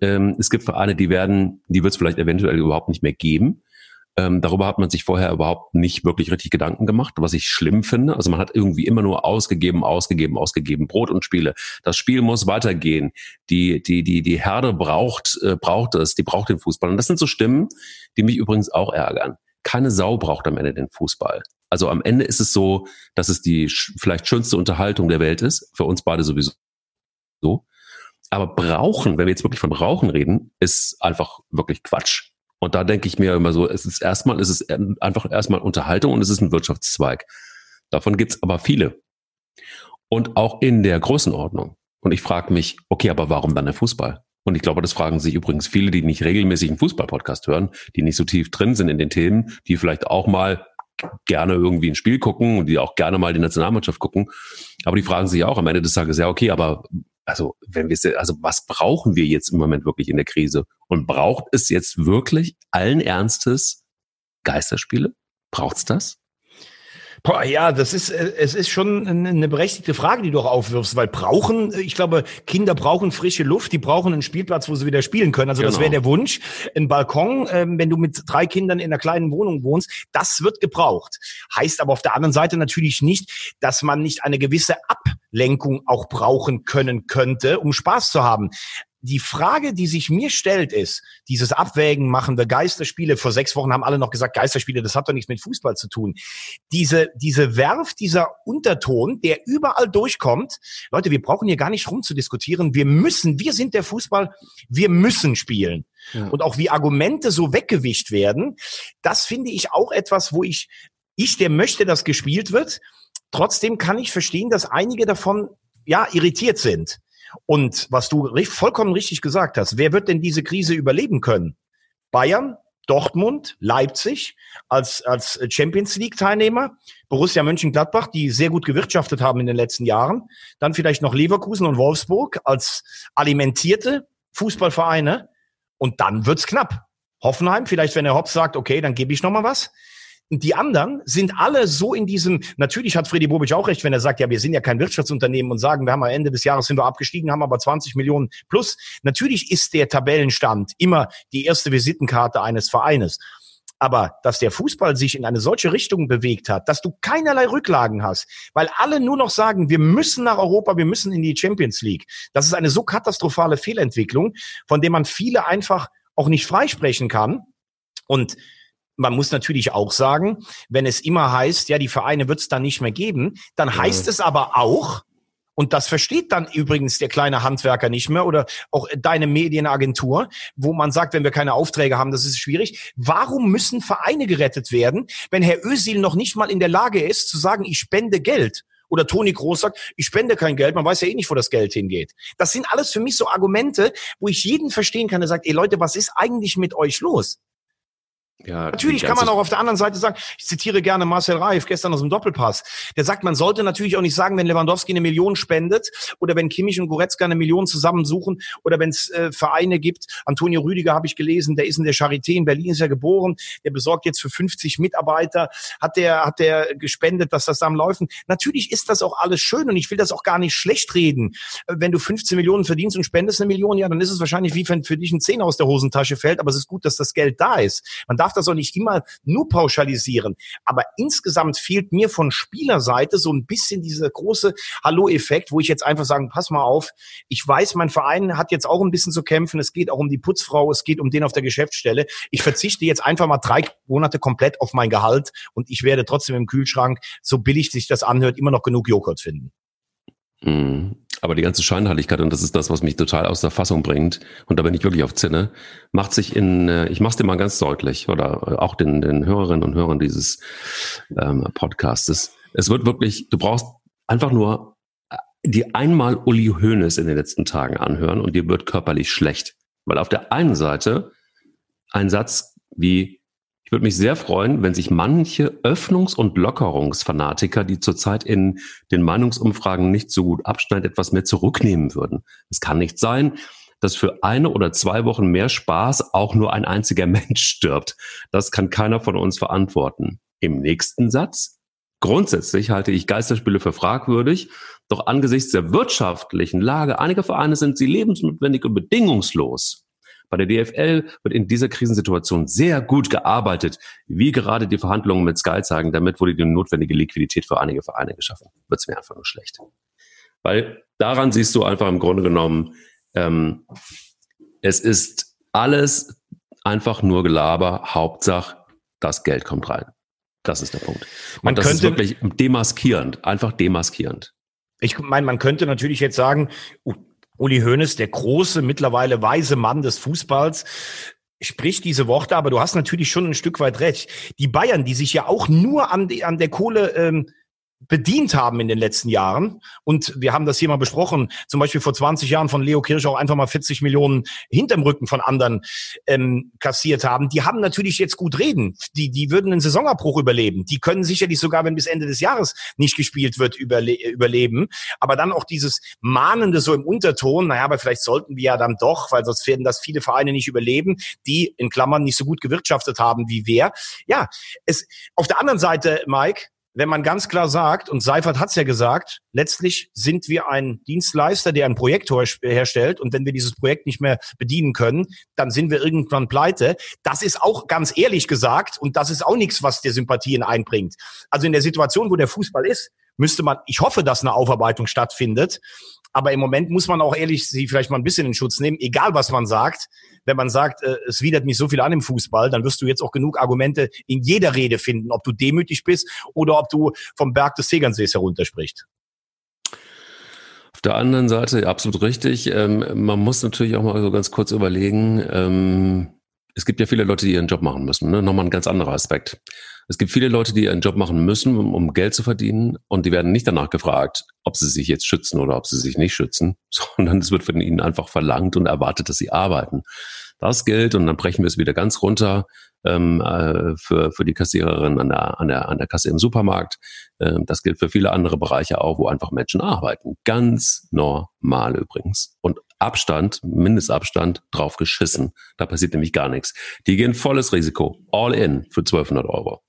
Ähm, es gibt Vereine, die werden, die wird es vielleicht eventuell überhaupt nicht mehr geben. Ähm, darüber hat man sich vorher überhaupt nicht wirklich richtig Gedanken gemacht, was ich schlimm finde. Also man hat irgendwie immer nur ausgegeben, ausgegeben, ausgegeben, Brot und Spiele. Das Spiel muss weitergehen. Die, die, die, die Herde braucht, äh, braucht es, die braucht den Fußball. Und das sind so Stimmen, die mich übrigens auch ärgern. Keine Sau braucht am Ende den Fußball. Also am Ende ist es so, dass es die vielleicht schönste Unterhaltung der Welt ist. Für uns beide sowieso. So. Aber brauchen, wenn wir jetzt wirklich von Brauchen reden, ist einfach wirklich Quatsch. Und da denke ich mir immer so, es ist erstmal, es ist einfach erstmal Unterhaltung und es ist ein Wirtschaftszweig. Davon gibt's aber viele. Und auch in der Größenordnung. Und ich frage mich, okay, aber warum dann der Fußball? Und ich glaube, das fragen sich übrigens viele, die nicht regelmäßig einen Fußball-Podcast hören, die nicht so tief drin sind in den Themen, die vielleicht auch mal gerne irgendwie ein Spiel gucken und die auch gerne mal die Nationalmannschaft gucken. Aber die fragen sich auch am Ende des Tages, ja, okay, aber also wenn wir also was brauchen wir jetzt im Moment wirklich in der Krise? Und braucht es jetzt wirklich allen Ernstes Geisterspiele? Braucht's das? Boah, ja, das ist, äh, es ist schon eine berechtigte Frage, die du auch aufwirfst, weil brauchen, ich glaube, Kinder brauchen frische Luft, die brauchen einen Spielplatz, wo sie wieder spielen können. Also genau. das wäre der Wunsch. Ein Balkon, ähm, wenn du mit drei Kindern in einer kleinen Wohnung wohnst, das wird gebraucht. Heißt aber auf der anderen Seite natürlich nicht, dass man nicht eine gewisse Ablenkung auch brauchen können könnte, um Spaß zu haben die Frage, die sich mir stellt, ist, dieses Abwägen, machen wir Geisterspiele, vor sechs Wochen haben alle noch gesagt, Geisterspiele, das hat doch nichts mit Fußball zu tun. Diese, diese Werf, dieser Unterton, der überall durchkommt, Leute, wir brauchen hier gar nicht rumzudiskutieren, wir müssen, wir sind der Fußball, wir müssen spielen. Ja. Und auch wie Argumente so weggewischt werden, das finde ich auch etwas, wo ich, ich, der möchte, dass gespielt wird, trotzdem kann ich verstehen, dass einige davon ja irritiert sind. Und was du vollkommen richtig gesagt hast, wer wird denn diese Krise überleben können? Bayern, Dortmund, Leipzig als, als Champions League Teilnehmer, Borussia Mönchengladbach, die sehr gut gewirtschaftet haben in den letzten Jahren, dann vielleicht noch Leverkusen und Wolfsburg als alimentierte Fußballvereine und dann wird's knapp. Hoffenheim, vielleicht wenn der Hopp sagt, okay, dann gebe ich noch mal was. Die anderen sind alle so in diesem, natürlich hat Freddy Bobic auch recht, wenn er sagt, ja, wir sind ja kein Wirtschaftsunternehmen und sagen, wir haben am Ende des Jahres sind wir abgestiegen, haben aber 20 Millionen plus. Natürlich ist der Tabellenstand immer die erste Visitenkarte eines Vereines. Aber dass der Fußball sich in eine solche Richtung bewegt hat, dass du keinerlei Rücklagen hast, weil alle nur noch sagen, wir müssen nach Europa, wir müssen in die Champions League. Das ist eine so katastrophale Fehlentwicklung, von der man viele einfach auch nicht freisprechen kann. Und man muss natürlich auch sagen, wenn es immer heißt, ja, die Vereine wird es dann nicht mehr geben, dann heißt ja. es aber auch, und das versteht dann übrigens der kleine Handwerker nicht mehr oder auch deine Medienagentur, wo man sagt, wenn wir keine Aufträge haben, das ist schwierig. Warum müssen Vereine gerettet werden, wenn Herr Özil noch nicht mal in der Lage ist zu sagen, ich spende Geld? Oder Toni Groß sagt, ich spende kein Geld, man weiß ja eh nicht, wo das Geld hingeht. Das sind alles für mich so Argumente, wo ich jeden verstehen kann, der sagt, ey Leute, was ist eigentlich mit euch los? Ja, natürlich kann man auch auf der anderen Seite sagen, ich zitiere gerne Marcel Reif gestern aus dem Doppelpass. Der sagt, man sollte natürlich auch nicht sagen, wenn Lewandowski eine Million spendet oder wenn Kimmich und Goretzka eine Million zusammensuchen oder wenn es äh, Vereine gibt. Antonio Rüdiger habe ich gelesen, der ist in der Charité in Berlin, ist ja geboren, der besorgt jetzt für 50 Mitarbeiter, hat der, hat der gespendet, dass das da am Laufen. Natürlich ist das auch alles schön und ich will das auch gar nicht schlecht reden. Wenn du 15 Millionen verdienst und spendest eine Million, ja, dann ist es wahrscheinlich wie wenn für dich ein Zehn aus der Hosentasche fällt, aber es ist gut, dass das Geld da ist. Man darf darf das auch nicht immer nur pauschalisieren. Aber insgesamt fehlt mir von Spielerseite so ein bisschen dieser große Hallo-Effekt, wo ich jetzt einfach sagen, pass mal auf, ich weiß, mein Verein hat jetzt auch ein bisschen zu kämpfen. Es geht auch um die Putzfrau, es geht um den auf der Geschäftsstelle. Ich verzichte jetzt einfach mal drei Monate komplett auf mein Gehalt und ich werde trotzdem im Kühlschrank, so billig sich das anhört, immer noch genug Joghurt finden. Mhm. Aber die ganze Scheinheiligkeit, und das ist das, was mich total aus der Fassung bringt, und da bin ich wirklich auf Zinne, macht sich in, äh, ich mach's dir mal ganz deutlich, oder äh, auch den, den Hörerinnen und Hörern dieses ähm, Podcastes. Es wird wirklich, du brauchst einfach nur äh, die einmal Uli Hoeneß in den letzten Tagen anhören und dir wird körperlich schlecht. Weil auf der einen Seite ein Satz wie ich würde mich sehr freuen, wenn sich manche Öffnungs- und Lockerungsfanatiker, die zurzeit in den Meinungsumfragen nicht so gut abschneiden, etwas mehr zurücknehmen würden. Es kann nicht sein, dass für eine oder zwei Wochen mehr Spaß auch nur ein einziger Mensch stirbt. Das kann keiner von uns verantworten. Im nächsten Satz. Grundsätzlich halte ich Geisterspiele für fragwürdig, doch angesichts der wirtschaftlichen Lage einiger Vereine sind sie lebensnotwendig und bedingungslos. Bei der DFL wird in dieser Krisensituation sehr gut gearbeitet, wie gerade die Verhandlungen mit Sky zeigen. Damit wurde die notwendige Liquidität für einige Vereine geschaffen. Wird es mir einfach nur schlecht. Weil daran siehst du einfach im Grunde genommen, ähm, es ist alles einfach nur Gelaber. Hauptsache, das Geld kommt rein. Das ist der Punkt. Und man das könnte, ist wirklich demaskierend, einfach demaskierend. Ich meine, man könnte natürlich jetzt sagen, uh, Uli Hoeneß, der große, mittlerweile weise Mann des Fußballs, spricht diese Worte, aber du hast natürlich schon ein Stück weit recht. Die Bayern, die sich ja auch nur an, die, an der Kohle ähm, bedient haben in den letzten Jahren. Und wir haben das hier mal besprochen, zum Beispiel vor 20 Jahren von Leo Kirsch auch einfach mal 40 Millionen hinterm Rücken von anderen ähm, kassiert haben. Die haben natürlich jetzt gut reden. Die, die würden einen Saisonabbruch überleben. Die können sicherlich sogar, wenn bis Ende des Jahres nicht gespielt wird, überle überleben. Aber dann auch dieses Mahnende so im Unterton, naja, aber vielleicht sollten wir ja dann doch, weil sonst werden das viele Vereine nicht überleben, die in Klammern nicht so gut gewirtschaftet haben wie wir. Ja, es, auf der anderen Seite, Mike, wenn man ganz klar sagt, und Seifert hat es ja gesagt, letztlich sind wir ein Dienstleister, der ein Projekt herstellt und wenn wir dieses Projekt nicht mehr bedienen können, dann sind wir irgendwann pleite. Das ist auch ganz ehrlich gesagt und das ist auch nichts, was dir Sympathien einbringt. Also in der Situation, wo der Fußball ist, müsste man, ich hoffe, dass eine Aufarbeitung stattfindet, aber im Moment muss man auch ehrlich sie vielleicht mal ein bisschen in Schutz nehmen, egal was man sagt. Wenn man sagt, äh, es widert mich so viel an im Fußball, dann wirst du jetzt auch genug Argumente in jeder Rede finden, ob du demütig bist oder ob du vom Berg des Tegernsees heruntersprichst. Auf der anderen Seite absolut richtig. Ähm, man muss natürlich auch mal so ganz kurz überlegen, ähm, es gibt ja viele Leute, die ihren Job machen müssen. Ne? Nochmal ein ganz anderer Aspekt. Es gibt viele Leute, die ihren Job machen müssen, um, um, Geld zu verdienen. Und die werden nicht danach gefragt, ob sie sich jetzt schützen oder ob sie sich nicht schützen, sondern es wird von ihnen einfach verlangt und erwartet, dass sie arbeiten. Das gilt und dann brechen wir es wieder ganz runter. ähm, äh, für, für die Kassiererin an der, an, der, an der Kasse im Supermarkt. Ähm, das gilt für viele andere Bereiche auch, wo einfach Menschen arbeiten. Ganz normal übrigens. Und Abstand, Mindestabstand, drauf geschissen. Da passiert nämlich gar nichts. Die gehen volles Risiko, all in für 1200 Euro.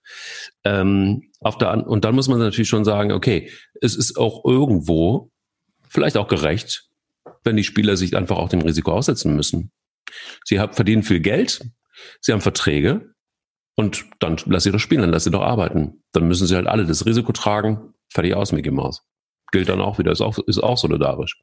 Ähm, auf der, und dann muss man natürlich schon sagen, okay, es ist auch irgendwo vielleicht auch gerecht, wenn die Spieler sich einfach auch dem Risiko aussetzen müssen. Sie haben, verdienen viel Geld, sie haben Verträge und dann lass sie doch spielen, dann lass sie doch arbeiten. Dann müssen sie halt alle das Risiko tragen. Fertig aus, Mickey Mouse. Gilt dann auch wieder, ist auch, ist auch solidarisch.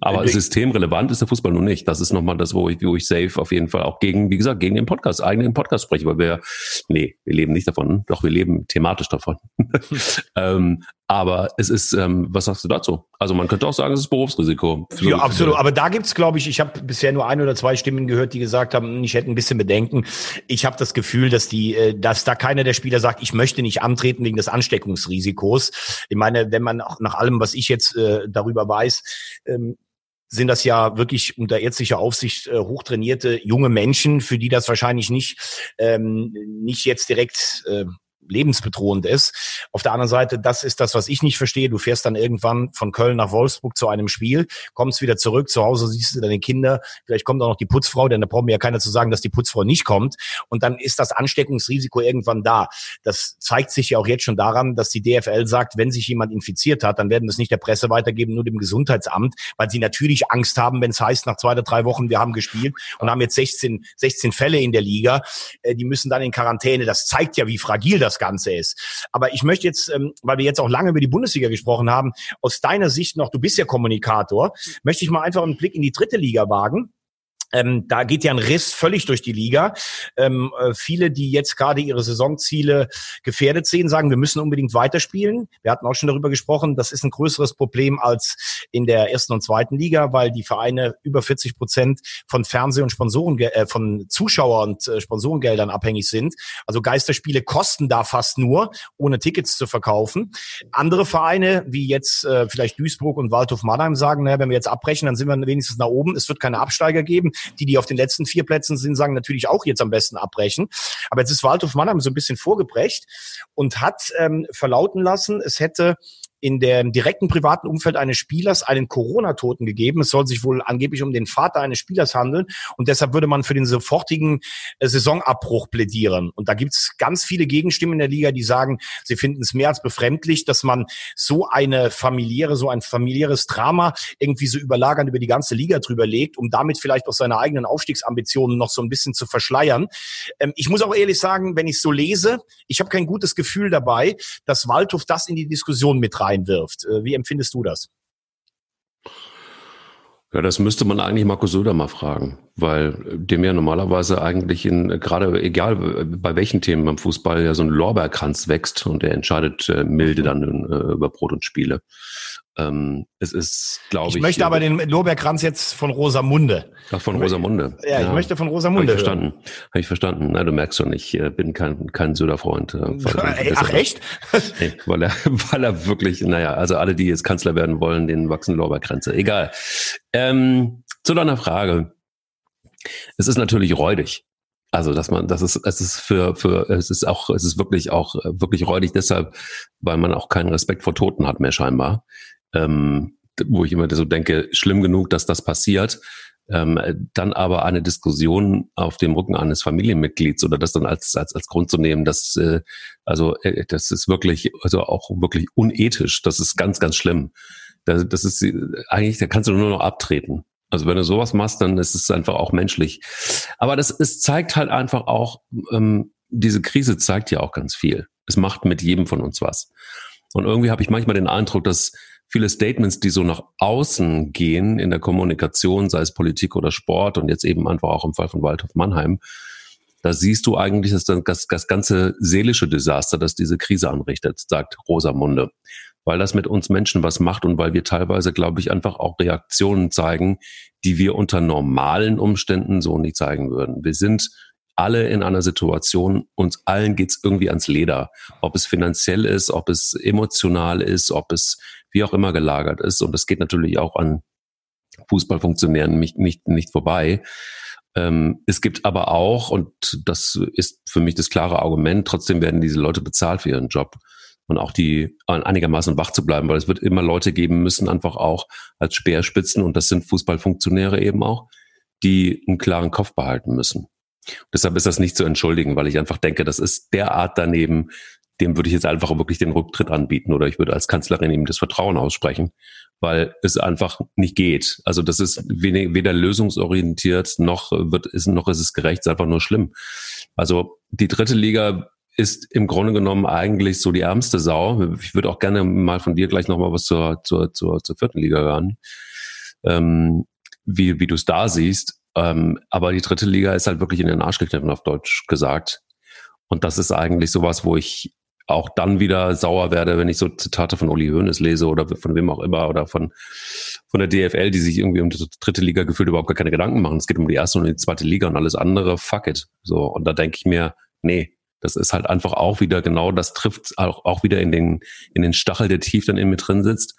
Aber systemrelevant ist der Fußball nun nicht. Das ist nochmal das, wo ich, wo ich safe auf jeden Fall auch gegen, wie gesagt, gegen den Podcast, eigenen Podcast spreche, weil wir, nee, wir leben nicht davon, doch wir leben thematisch davon. ähm, aber es ist, ähm, was sagst du dazu? Also man könnte auch sagen, es ist Berufsrisiko. Ja, absolut. Aber da gibt's, glaube ich, ich habe bisher nur ein oder zwei Stimmen gehört, die gesagt haben, ich hätte ein bisschen Bedenken. Ich habe das Gefühl, dass die, äh, dass da keiner der Spieler sagt, ich möchte nicht antreten wegen des Ansteckungsrisikos. Ich meine, wenn man auch nach allem, was ich jetzt äh, darüber weiß, ähm, sind das ja wirklich unter ärztlicher Aufsicht äh, hochtrainierte junge Menschen, für die das wahrscheinlich nicht ähm, nicht jetzt direkt äh, lebensbedrohend ist. Auf der anderen Seite, das ist das, was ich nicht verstehe. Du fährst dann irgendwann von Köln nach Wolfsburg zu einem Spiel, kommst wieder zurück, zu Hause siehst du deine Kinder, vielleicht kommt auch noch die Putzfrau, denn da braucht mir ja keiner zu sagen, dass die Putzfrau nicht kommt. Und dann ist das Ansteckungsrisiko irgendwann da. Das zeigt sich ja auch jetzt schon daran, dass die DFL sagt, wenn sich jemand infiziert hat, dann werden es nicht der Presse weitergeben, nur dem Gesundheitsamt, weil sie natürlich Angst haben, wenn es heißt, nach zwei oder drei Wochen, wir haben gespielt und haben jetzt 16, 16 Fälle in der Liga, äh, die müssen dann in Quarantäne. Das zeigt ja, wie fragil das das Ganze ist. Aber ich möchte jetzt, ähm, weil wir jetzt auch lange über die Bundesliga gesprochen haben, aus deiner Sicht noch, du bist ja Kommunikator, möchte ich mal einfach einen Blick in die dritte Liga wagen. Ähm, da geht ja ein Riss völlig durch die Liga. Ähm, äh, viele, die jetzt gerade ihre Saisonziele gefährdet sehen, sagen, wir müssen unbedingt weiterspielen. Wir hatten auch schon darüber gesprochen, das ist ein größeres Problem als in der ersten und zweiten Liga, weil die Vereine über 40 Prozent von Fernseh- und Sponsoren, äh, von Zuschauer- und äh, Sponsorengeldern abhängig sind. Also Geisterspiele kosten da fast nur, ohne Tickets zu verkaufen. Andere Vereine, wie jetzt äh, vielleicht Duisburg und Waldhof Mannheim sagen, naja, wenn wir jetzt abbrechen, dann sind wir wenigstens nach oben. Es wird keine Absteiger geben. Die, die auf den letzten vier Plätzen sind, sagen natürlich auch jetzt am besten abbrechen. Aber jetzt ist Waldhof Mannheim so ein bisschen vorgebrecht und hat ähm, verlauten lassen, es hätte in dem direkten privaten Umfeld eines Spielers einen Corona-Toten gegeben. Es soll sich wohl angeblich um den Vater eines Spielers handeln und deshalb würde man für den sofortigen äh, Saisonabbruch plädieren. Und da gibt's ganz viele Gegenstimmen in der Liga, die sagen, sie finden es mehr als befremdlich, dass man so eine familiäre, so ein familiäres Drama irgendwie so überlagern über die ganze Liga drüber legt, um damit vielleicht auch seine eigenen Aufstiegsambitionen noch so ein bisschen zu verschleiern. Ähm, ich muss auch ehrlich sagen, wenn ich so lese, ich habe kein gutes Gefühl dabei, dass Waldhof das in die Diskussion mit rein reinwirft. Äh, wie empfindest du das? Ja, das müsste man eigentlich Markus Söder mal fragen, weil dem ja normalerweise eigentlich in, gerade egal bei welchen Themen beim Fußball ja so ein Lorbeerkranz wächst und er entscheidet äh, milde dann äh, über Brot und Spiele. Ähm, es ist, glaube ich. Ich möchte aber den Lorbeerkranz jetzt von Rosamunde. Ach, von Rosamunde. Ja, ja, ich möchte von Rosamunde. Habe ich verstanden. Habe ich verstanden. Na, du merkst schon, ich äh, bin kein, kein Söder-Freund. Äh, Ach, echt? nee, weil er, weil er wirklich, naja, also alle, die jetzt Kanzler werden wollen, den wachsen Lorbeerkränze. Egal. Ähm, zu deiner Frage. Es ist natürlich räudig. Also, dass man, das ist, es ist für, für, es ist auch, es ist wirklich auch, wirklich räudig deshalb, weil man auch keinen Respekt vor Toten hat mehr scheinbar ähm, wo ich immer so denke, schlimm genug, dass das passiert. Ähm, dann aber eine Diskussion auf dem Rücken eines Familienmitglieds oder das dann als als als Grund zu nehmen, dass äh, also äh, das ist wirklich also auch wirklich unethisch. Das ist ganz ganz schlimm. Das, das ist eigentlich da kannst du nur noch abtreten. Also wenn du sowas machst, dann ist es einfach auch menschlich. Aber das es zeigt halt einfach auch ähm, diese Krise zeigt ja auch ganz viel. Es macht mit jedem von uns was. Und irgendwie habe ich manchmal den Eindruck, dass viele Statements, die so nach außen gehen in der Kommunikation, sei es Politik oder Sport und jetzt eben einfach auch im Fall von Waldhof Mannheim, da siehst du eigentlich das, das, das ganze seelische Desaster, das diese Krise anrichtet, sagt Rosamunde. Weil das mit uns Menschen was macht und weil wir teilweise, glaube ich, einfach auch Reaktionen zeigen, die wir unter normalen Umständen so nicht zeigen würden. Wir sind alle in einer Situation, uns allen geht's irgendwie ans Leder. Ob es finanziell ist, ob es emotional ist, ob es wie auch immer gelagert ist. Und das geht natürlich auch an Fußballfunktionären nicht, nicht, nicht vorbei. Ähm, es gibt aber auch, und das ist für mich das klare Argument, trotzdem werden diese Leute bezahlt für ihren Job und auch die einigermaßen wach zu bleiben, weil es wird immer Leute geben müssen, einfach auch als Speerspitzen, und das sind Fußballfunktionäre eben auch, die einen klaren Kopf behalten müssen. Deshalb ist das nicht zu entschuldigen, weil ich einfach denke, das ist derart daneben, dem würde ich jetzt einfach wirklich den Rücktritt anbieten oder ich würde als Kanzlerin ihm das Vertrauen aussprechen, weil es einfach nicht geht. Also das ist weder lösungsorientiert noch wird ist noch ist es gerecht, es ist einfach nur schlimm. Also die dritte Liga ist im Grunde genommen eigentlich so die ärmste Sau. Ich würde auch gerne mal von dir gleich nochmal was zur, zur, zur, zur vierten Liga hören, ähm, wie, wie du es da siehst. Ähm, aber die dritte Liga ist halt wirklich in den Arsch gekniffen, auf Deutsch gesagt. Und das ist eigentlich sowas, wo ich auch dann wieder sauer werde, wenn ich so Zitate von Uli Hoeneß lese oder von wem auch immer oder von, von der DFL, die sich irgendwie um die dritte Liga gefühlt überhaupt gar keine Gedanken machen. Es geht um die erste und die zweite Liga und alles andere, fuck it. So. Und da denke ich mir, nee, das ist halt einfach auch wieder genau, das trifft auch, auch wieder in den, in den Stachel, der tief dann in mir drin sitzt.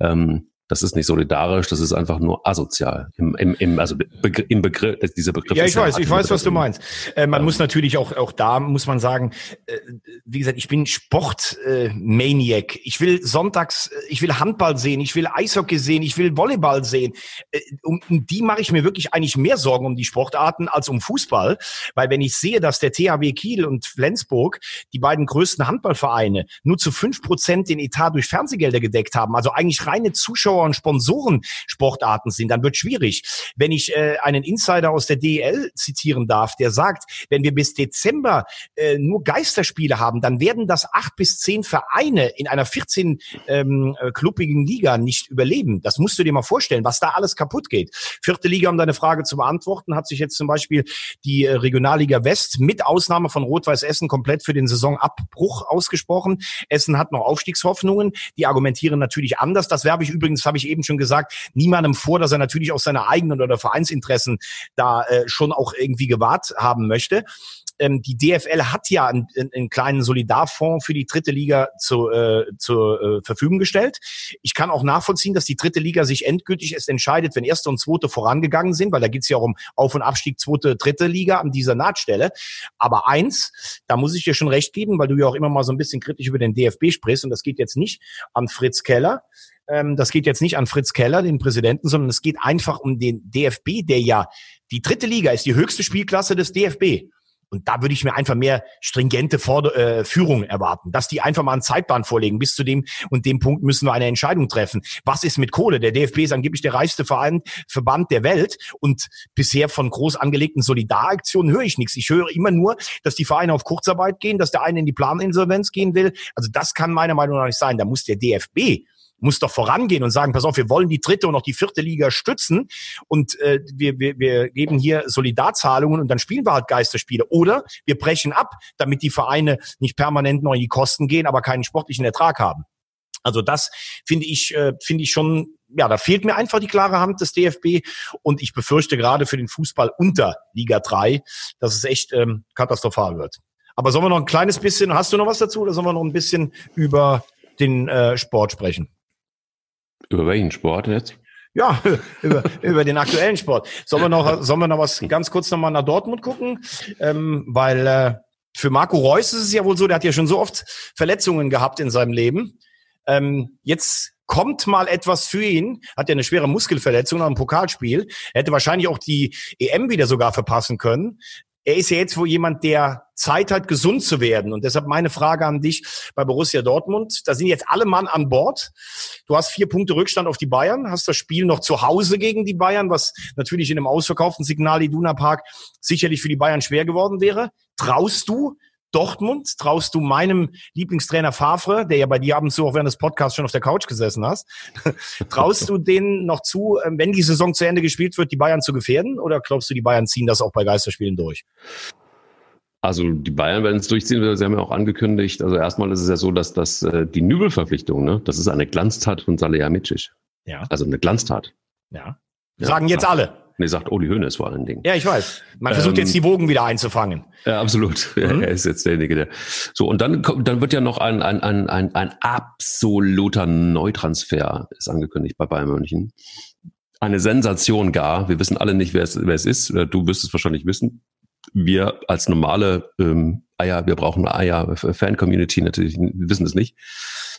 Ähm, das ist nicht solidarisch, das ist einfach nur asozial. Im, im, im, also Begr im Begriff, dieser Begriff. Ja, ich weiß, ich weiß, was du meinst. Äh, man ja. muss natürlich auch, auch da muss man sagen, äh, wie gesagt, ich bin Sportmaniac. Äh, ich will sonntags, äh, ich will Handball sehen, ich will Eishockey sehen, ich will Volleyball sehen. Äh, um, um die mache ich mir wirklich eigentlich mehr Sorgen um die Sportarten als um Fußball. Weil wenn ich sehe, dass der THW Kiel und Flensburg, die beiden größten Handballvereine, nur zu fünf Prozent den Etat durch Fernsehgelder gedeckt haben, also eigentlich reine Zuschauer Zuschauer und Sponsoren Sportarten sind, dann wird schwierig. Wenn ich äh, einen Insider aus der DEL zitieren darf, der sagt, wenn wir bis Dezember äh, nur Geisterspiele haben, dann werden das acht bis zehn Vereine in einer 14 ähm, äh, klubbigen Liga nicht überleben. Das musst du dir mal vorstellen, was da alles kaputt geht. Vierte Liga, um deine Frage zu beantworten, hat sich jetzt zum Beispiel die äh, Regionalliga West mit Ausnahme von Rot-Weiß Essen komplett für den Saisonabbruch ausgesprochen. Essen hat noch Aufstiegshoffnungen. Die argumentieren natürlich anders. Das werbe ich übrigens habe ich eben schon gesagt, niemandem vor, dass er natürlich auch seine eigenen oder Vereinsinteressen da äh, schon auch irgendwie gewahrt haben möchte ähm, die DFL hat ja einen, einen kleinen Solidarfonds für die dritte Liga zu, äh, zur äh, Verfügung gestellt. Ich kann auch nachvollziehen, dass die dritte Liga sich endgültig erst entscheidet, wenn erste und zweite vorangegangen sind, weil da geht's ja auch um Auf- und Abstieg zweite, dritte Liga an dieser Nahtstelle. Aber eins, da muss ich dir schon recht geben, weil du ja auch immer mal so ein bisschen kritisch über den DFB sprichst und das geht jetzt nicht an Fritz Keller. Ähm, das geht jetzt nicht an Fritz Keller, den Präsidenten, sondern es geht einfach um den DFB, der ja die dritte Liga ist die höchste Spielklasse des DFB. Und da würde ich mir einfach mehr stringente Forder äh, Führung erwarten, dass die einfach mal einen Zeitplan vorlegen. Bis zu dem und dem Punkt müssen wir eine Entscheidung treffen. Was ist mit Kohle? Der DFB ist angeblich der reichste Verein, Verband der Welt und bisher von groß angelegten Solidaraktionen höre ich nichts. Ich höre immer nur, dass die Vereine auf Kurzarbeit gehen, dass der eine in die Planinsolvenz gehen will. Also das kann meiner Meinung nach nicht sein. Da muss der DFB muss doch vorangehen und sagen, pass auf, wir wollen die dritte und auch die vierte Liga stützen und äh, wir, wir, wir geben hier Solidarzahlungen und dann spielen wir halt Geisterspiele. Oder wir brechen ab, damit die Vereine nicht permanent noch in die Kosten gehen, aber keinen sportlichen Ertrag haben. Also das finde ich, äh, finde ich schon, ja, da fehlt mir einfach die klare Hand des DFB und ich befürchte gerade für den Fußball unter Liga 3, dass es echt ähm, katastrophal wird. Aber sollen wir noch ein kleines bisschen, hast du noch was dazu oder sollen wir noch ein bisschen über den äh, Sport sprechen? Über welchen Sport jetzt? Ja, über, über den aktuellen Sport. Sollen wir noch, sollen wir noch was ganz kurz nochmal nach Dortmund gucken? Ähm, weil äh, für Marco Reus ist es ja wohl so, der hat ja schon so oft Verletzungen gehabt in seinem Leben. Ähm, jetzt kommt mal etwas für ihn, hat ja eine schwere Muskelverletzung nach einem Pokalspiel. Er hätte wahrscheinlich auch die EM wieder sogar verpassen können er ist ja jetzt wohl jemand, der Zeit hat, gesund zu werden. Und deshalb meine Frage an dich bei Borussia Dortmund. Da sind jetzt alle Mann an Bord. Du hast vier Punkte Rückstand auf die Bayern, hast das Spiel noch zu Hause gegen die Bayern, was natürlich in einem ausverkauften Signal Iduna Park sicherlich für die Bayern schwer geworden wäre. Traust du Dortmund? Traust du meinem Lieblingstrainer Favre, der ja bei dir ab und zu auch während des Podcasts schon auf der Couch gesessen hast, traust du denen noch zu, ähm, wenn die Saison zu Ende gespielt wird, die Bayern zu gefährden? Oder glaubst du, die Bayern ziehen das auch bei Geisterspielen durch? Also die Bayern werden es durchziehen, sie haben ja auch angekündigt. Also erstmal ist es ja so, dass das äh, die Nübelverpflichtung, ne, das ist eine Glanztat von Salihamidzic. Ja. Also eine Glanztat. Ja. Sagen jetzt alle. Nee, sagt Uli Hoeneß vor allen Dingen. Ja, ich weiß. Man versucht ähm, jetzt die Wogen wieder einzufangen. Ja, absolut. Mhm. Er ist jetzt derjenige, der. So, und dann kommt, dann wird ja noch ein, ein, ein, ein, ein absoluter Neutransfer ist angekündigt bei Bayern München. eine Sensation gar. Wir wissen alle nicht, wer es, wer es ist. Du wirst es wahrscheinlich wissen. Wir als normale ähm, Eier, wir brauchen eine Eier-Fan-Community natürlich, wissen es nicht.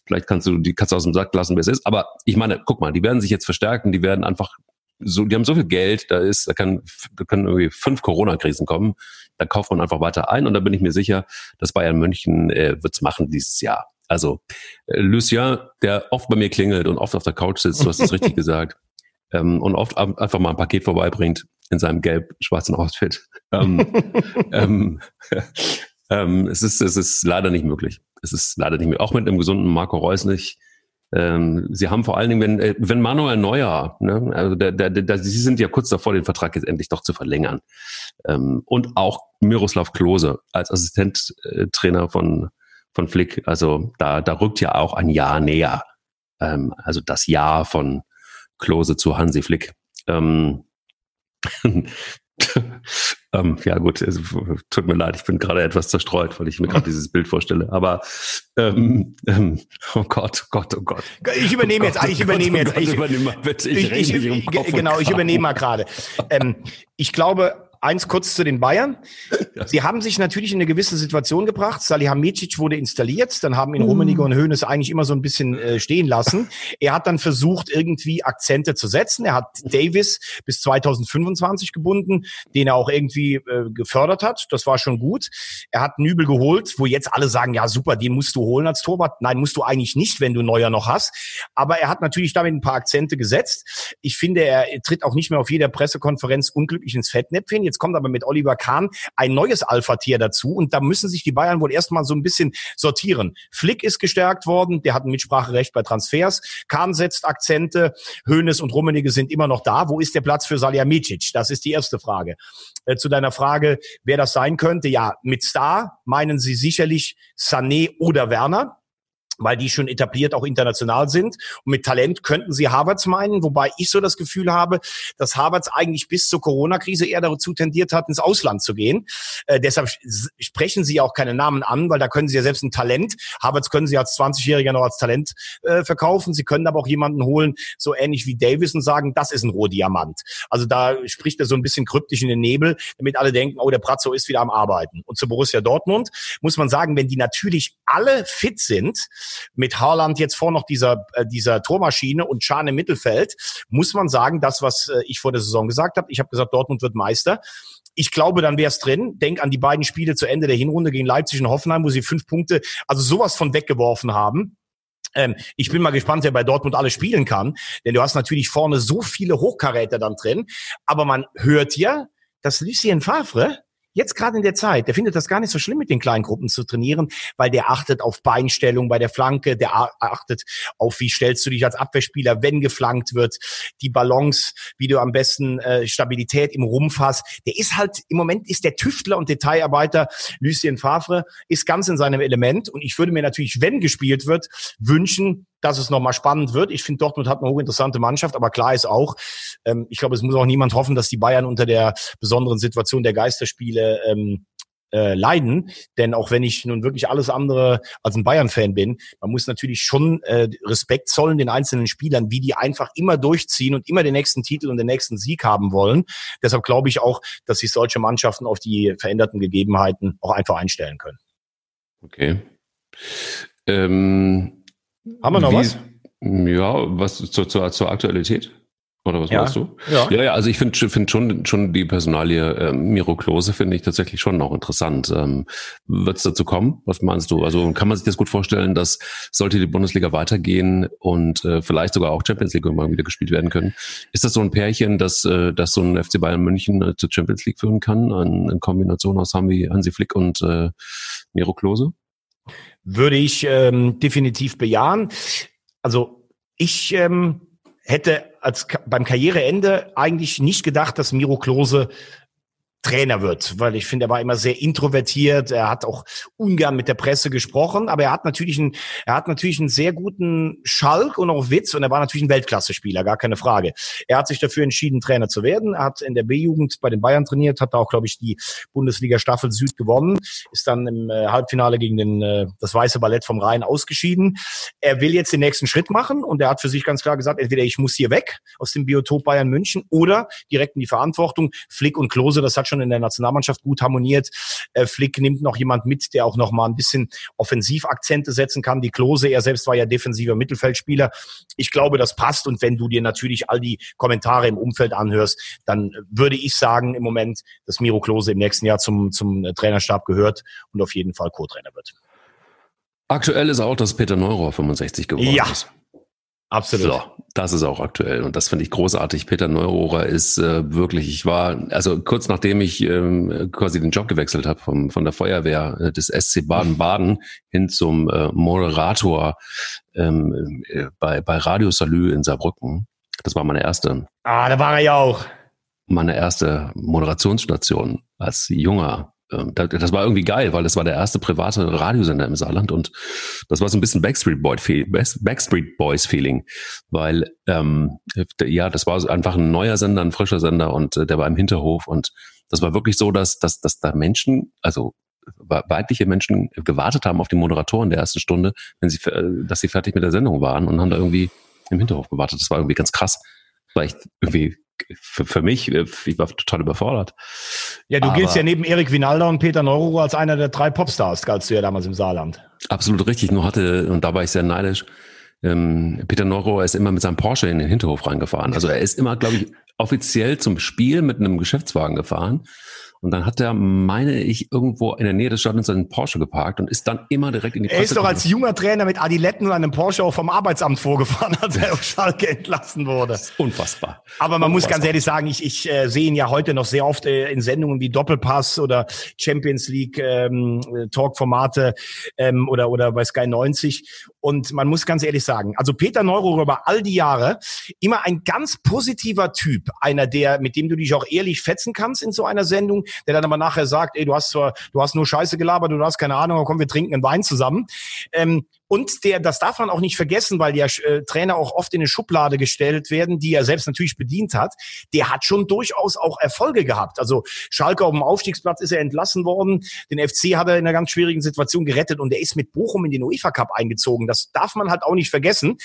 Vielleicht kannst du die Katze aus dem Sack lassen, wer es ist. Aber ich meine, guck mal, die werden sich jetzt verstärken, die werden einfach so, die haben so viel Geld, da ist, da kann, da können irgendwie fünf Corona-Krisen kommen. Da kauft man einfach weiter ein und da bin ich mir sicher, dass Bayern München äh, wird's machen dieses Jahr. Also äh, Lucien, der oft bei mir klingelt und oft auf der Couch sitzt, du hast es richtig gesagt, ähm, und oft einfach mal ein Paket vorbeibringt in seinem gelb-schwarzen Outfit. Ähm, ähm, ähm, es, ist, es ist leider nicht möglich. Es ist leider nicht möglich. Auch mit einem gesunden Marco Reus nicht. Ähm, sie haben vor allen Dingen, wenn, äh, wenn Manuel Neuer, ne, also der, der, der, sie sind ja kurz davor, den Vertrag jetzt endlich doch zu verlängern. Ähm, und auch Miroslav Klose als Assistenttrainer von, von Flick. Also da, da rückt ja auch ein Jahr näher. Ähm, also das Jahr von Klose zu Hansi Flick. Ähm, ähm, ja gut, es, tut mir leid, ich bin gerade etwas zerstreut, weil ich mir gerade dieses Bild vorstelle. Aber ähm, ähm, oh Gott, oh Gott, oh Gott. Ich übernehme oh jetzt, ich übernehme jetzt. Ich, übernehme bitte, ich, ich, ich, genau, ich übernehme mal gerade. Ähm, ich glaube, eins kurz zu den Bayern. Sie haben sich natürlich in eine gewisse Situation gebracht. Salihamidzic wurde installiert, dann haben ihn mhm. Rummenigge und Hoeneß eigentlich immer so ein bisschen äh, stehen lassen. Er hat dann versucht, irgendwie Akzente zu setzen. Er hat Davis bis 2025 gebunden, den er auch irgendwie äh, gefördert hat. Das war schon gut. Er hat Nübel geholt, wo jetzt alle sagen, ja super, den musst du holen als Torwart. Nein, musst du eigentlich nicht, wenn du Neuer noch hast. Aber er hat natürlich damit ein paar Akzente gesetzt. Ich finde, er tritt auch nicht mehr auf jeder Pressekonferenz unglücklich ins Fettnäpfchen. Jetzt kommt aber mit Oliver Kahn ein neues Alpha-Tier dazu und da müssen sich die Bayern wohl erstmal so ein bisschen sortieren. Flick ist gestärkt worden, der hat ein Mitspracherecht bei Transfers. Kahn setzt Akzente, Hoeneß und Rummenigge sind immer noch da. Wo ist der Platz für Salihamidzic? Das ist die erste Frage. Äh, zu deiner Frage, wer das sein könnte, ja, mit Star meinen Sie sicherlich Sané oder Werner weil die schon etabliert auch international sind. Und mit Talent könnten sie Harvards meinen, wobei ich so das Gefühl habe, dass Harvards eigentlich bis zur Corona-Krise eher dazu tendiert hat, ins Ausland zu gehen. Äh, deshalb sprechen sie auch keine Namen an, weil da können sie ja selbst ein Talent, Harvards können sie als 20-Jähriger noch als Talent äh, verkaufen. Sie können aber auch jemanden holen, so ähnlich wie Davis und sagen, das ist ein Rohdiamant. Also da spricht er so ein bisschen kryptisch in den Nebel, damit alle denken, oh, der Pratzo ist wieder am Arbeiten. Und zu Borussia Dortmund muss man sagen, wenn die natürlich alle fit sind, mit Haaland jetzt vor noch dieser, äh, dieser Tormaschine und Schahn im Mittelfeld, muss man sagen, das, was äh, ich vor der Saison gesagt habe, ich habe gesagt, Dortmund wird Meister. Ich glaube, dann wäre es drin. Denk an die beiden Spiele zu Ende der Hinrunde gegen Leipzig und Hoffenheim, wo sie fünf Punkte, also sowas von weggeworfen haben. Ähm, ich bin mal gespannt, wer bei Dortmund alles spielen kann, denn du hast natürlich vorne so viele Hochkaräter dann drin. Aber man hört ja, dass Lucien Favre jetzt gerade in der Zeit, der findet das gar nicht so schlimm, mit den kleinen Gruppen zu trainieren, weil der achtet auf Beinstellung bei der Flanke, der achtet auf, wie stellst du dich als Abwehrspieler, wenn geflankt wird, die Balance, wie du am besten äh, Stabilität im Rumpf hast. Der ist halt, im Moment ist der Tüftler und Detailarbeiter Lucien Favre, ist ganz in seinem Element und ich würde mir natürlich, wenn gespielt wird, wünschen, dass es nochmal spannend wird. Ich finde, Dortmund hat eine hochinteressante Mannschaft, aber klar ist auch, ähm, ich glaube, es muss auch niemand hoffen, dass die Bayern unter der besonderen Situation der Geisterspiele ähm, äh, leiden. Denn auch wenn ich nun wirklich alles andere als ein Bayern-Fan bin, man muss natürlich schon äh, Respekt zollen den einzelnen Spielern, wie die einfach immer durchziehen und immer den nächsten Titel und den nächsten Sieg haben wollen. Deshalb glaube ich auch, dass sich solche Mannschaften auf die veränderten Gegebenheiten auch einfach einstellen können. Okay. Ähm, haben wir noch Wie, was? Ja, was zur, zur, zur Aktualität? Oder was ja. meinst du? Ja, ja, ja also ich finde find schon, schon die Personalie äh, Miro Klose finde ich tatsächlich schon auch interessant. Ähm, Wird es dazu kommen? Was meinst du? Also kann man sich das gut vorstellen, dass sollte die Bundesliga weitergehen und äh, vielleicht sogar auch Champions League mal wieder gespielt werden können? Ist das so ein Pärchen, dass, äh, dass so ein FC Bayern München äh, zur Champions League führen kann? An, in Kombination aus Hansi, Hansi Flick und äh, Miro Klose? Würde ich ähm, definitiv bejahen. Also ich ähm, hätte als beim Karriereende eigentlich nicht gedacht, dass Miro Klose Trainer wird, weil ich finde, er war immer sehr introvertiert. Er hat auch ungern mit der Presse gesprochen, aber er hat natürlich einen, er hat natürlich einen sehr guten Schalk und auch Witz und er war natürlich ein Weltklasse-Spieler, gar keine Frage. Er hat sich dafür entschieden, Trainer zu werden. Er hat in der B-Jugend bei den Bayern trainiert, hat da auch, glaube ich, die Bundesliga Staffel Süd gewonnen, ist dann im äh, Halbfinale gegen den, äh, das Weiße Ballett vom Rhein ausgeschieden. Er will jetzt den nächsten Schritt machen und er hat für sich ganz klar gesagt, entweder ich muss hier weg aus dem Biotop Bayern München oder direkt in die Verantwortung. Flick und Klose, das hat schon in der Nationalmannschaft gut harmoniert. Äh, Flick nimmt noch jemand mit, der auch noch mal ein bisschen Offensivakzente setzen kann. Die Klose, er selbst war ja defensiver Mittelfeldspieler. Ich glaube, das passt. Und wenn du dir natürlich all die Kommentare im Umfeld anhörst, dann würde ich sagen im Moment, dass Miro Klose im nächsten Jahr zum, zum Trainerstab gehört und auf jeden Fall Co-Trainer wird. Aktuell ist auch, dass Peter Neurohr 65 geworden ja. ist. Absolut. So, das ist auch aktuell und das finde ich großartig. Peter Neurohrer ist äh, wirklich, ich war, also kurz nachdem ich ähm, quasi den Job gewechselt habe vom, von der Feuerwehr äh, des SC Baden-Baden hin zum äh, Moderator ähm, äh, bei, bei Radio Salü in Saarbrücken. Das war meine erste. Ah, da war er ja auch. Meine erste Moderationsstation als junger das war irgendwie geil, weil das war der erste private Radiosender im Saarland und das war so ein bisschen Backstreet, Boy, Backstreet Boys Feeling, weil ähm, ja, das war einfach ein neuer Sender, ein frischer Sender und äh, der war im Hinterhof und das war wirklich so, dass, dass, dass da Menschen, also weibliche Menschen gewartet haben auf die Moderatoren der ersten Stunde, wenn sie, äh, dass sie fertig mit der Sendung waren und haben da irgendwie im Hinterhof gewartet. Das war irgendwie ganz krass. War echt irgendwie für, für mich, äh, ich war total überfordert. Ja, du Aber giltst ja neben Erik Winalda und Peter Neuro als einer der drei Popstars, galtst du ja damals im Saarland. Absolut richtig, nur hatte, und da war ich sehr neidisch, ähm, Peter Neuro ist immer mit seinem Porsche in den Hinterhof reingefahren. Also er ist immer, glaube ich, offiziell zum Spiel mit einem Geschäftswagen gefahren. Und dann hat er, meine ich, irgendwo in der Nähe des Stadions seinen Porsche geparkt und ist dann immer direkt in die Presse Er ist doch als junger Trainer mit Adiletten und einem Porsche auch vom Arbeitsamt vorgefahren, als er auf Schalke entlassen wurde. Unfassbar. Aber man Unfassbar. muss ganz ehrlich sagen, ich, ich äh, sehe ihn ja heute noch sehr oft äh, in Sendungen wie Doppelpass oder Champions League ähm, Talk-Formate ähm, oder, oder bei Sky 90. Und man muss ganz ehrlich sagen, also Peter Neuro über all die Jahre immer ein ganz positiver Typ, einer, der, mit dem du dich auch ehrlich fetzen kannst in so einer Sendung, der dann aber nachher sagt, ey, du hast zwar, du hast nur Scheiße gelabert, du hast keine Ahnung, komm, wir trinken einen Wein zusammen. Ähm, und der, das darf man auch nicht vergessen, weil ja äh, Trainer auch oft in eine Schublade gestellt werden, die er selbst natürlich bedient hat. Der hat schon durchaus auch Erfolge gehabt. Also Schalke auf dem Aufstiegsplatz ist er entlassen worden. Den FC hat er in einer ganz schwierigen Situation gerettet und er ist mit Bochum in den UEFA Cup eingezogen. Das darf man halt auch nicht vergessen.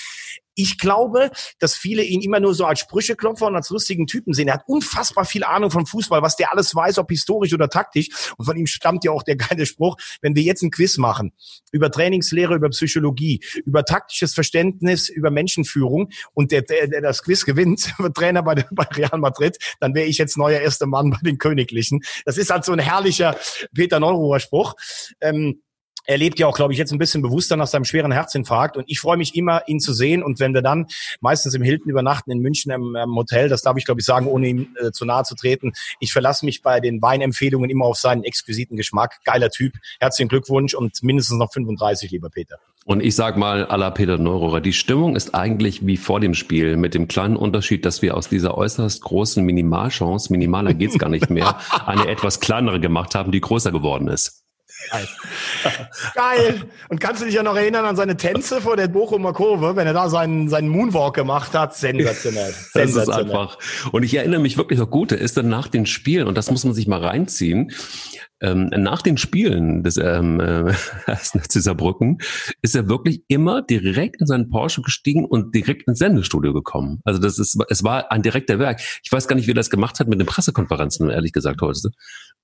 Ich glaube, dass viele ihn immer nur so als Sprücheklopfer und als lustigen Typen sehen. Er hat unfassbar viel Ahnung von Fußball, was der alles weiß, ob historisch oder taktisch. Und von ihm stammt ja auch der geile Spruch, wenn wir jetzt ein Quiz machen über Trainingslehre, über Psychologie, über taktisches Verständnis, über Menschenführung und der, der, der das Quiz gewinnt, wird Trainer bei, bei Real Madrid, dann wäre ich jetzt neuer erster Mann bei den Königlichen. Das ist halt so ein herrlicher Peter Neururer Spruch. Ähm, er lebt ja auch, glaube ich, jetzt ein bisschen bewusster nach seinem schweren Herzinfarkt. Und ich freue mich immer, ihn zu sehen. Und wenn wir dann meistens im Hilton übernachten in München im, im Hotel, das darf ich, glaube ich, sagen, ohne ihm äh, zu nahe zu treten. Ich verlasse mich bei den Weinempfehlungen immer auf seinen exquisiten Geschmack. Geiler Typ. Herzlichen Glückwunsch und mindestens noch 35, lieber Peter. Und ich sag mal, à la Peter Neurohrer, die Stimmung ist eigentlich wie vor dem Spiel, mit dem kleinen Unterschied, dass wir aus dieser äußerst großen Minimalchance, minimaler geht's gar nicht mehr, eine etwas kleinere gemacht haben, die größer geworden ist. Geil. Und kannst du dich ja noch erinnern an seine Tänze vor der Bochumer Kurve, wenn er da seinen, seinen Moonwalk gemacht hat? Sensationell. Das ist einfach. Und ich erinnere mich wirklich noch gut, er ist dann nach den Spielen, und das muss man sich mal reinziehen, ähm, nach den Spielen des ähm, äh, Saarbrücken ist er wirklich immer direkt in seinen Porsche gestiegen und direkt ins Sendestudio gekommen. Also das ist, es war ein direkter Werk. Ich weiß gar nicht, wie er das gemacht hat mit den Pressekonferenzen, ehrlich gesagt heute.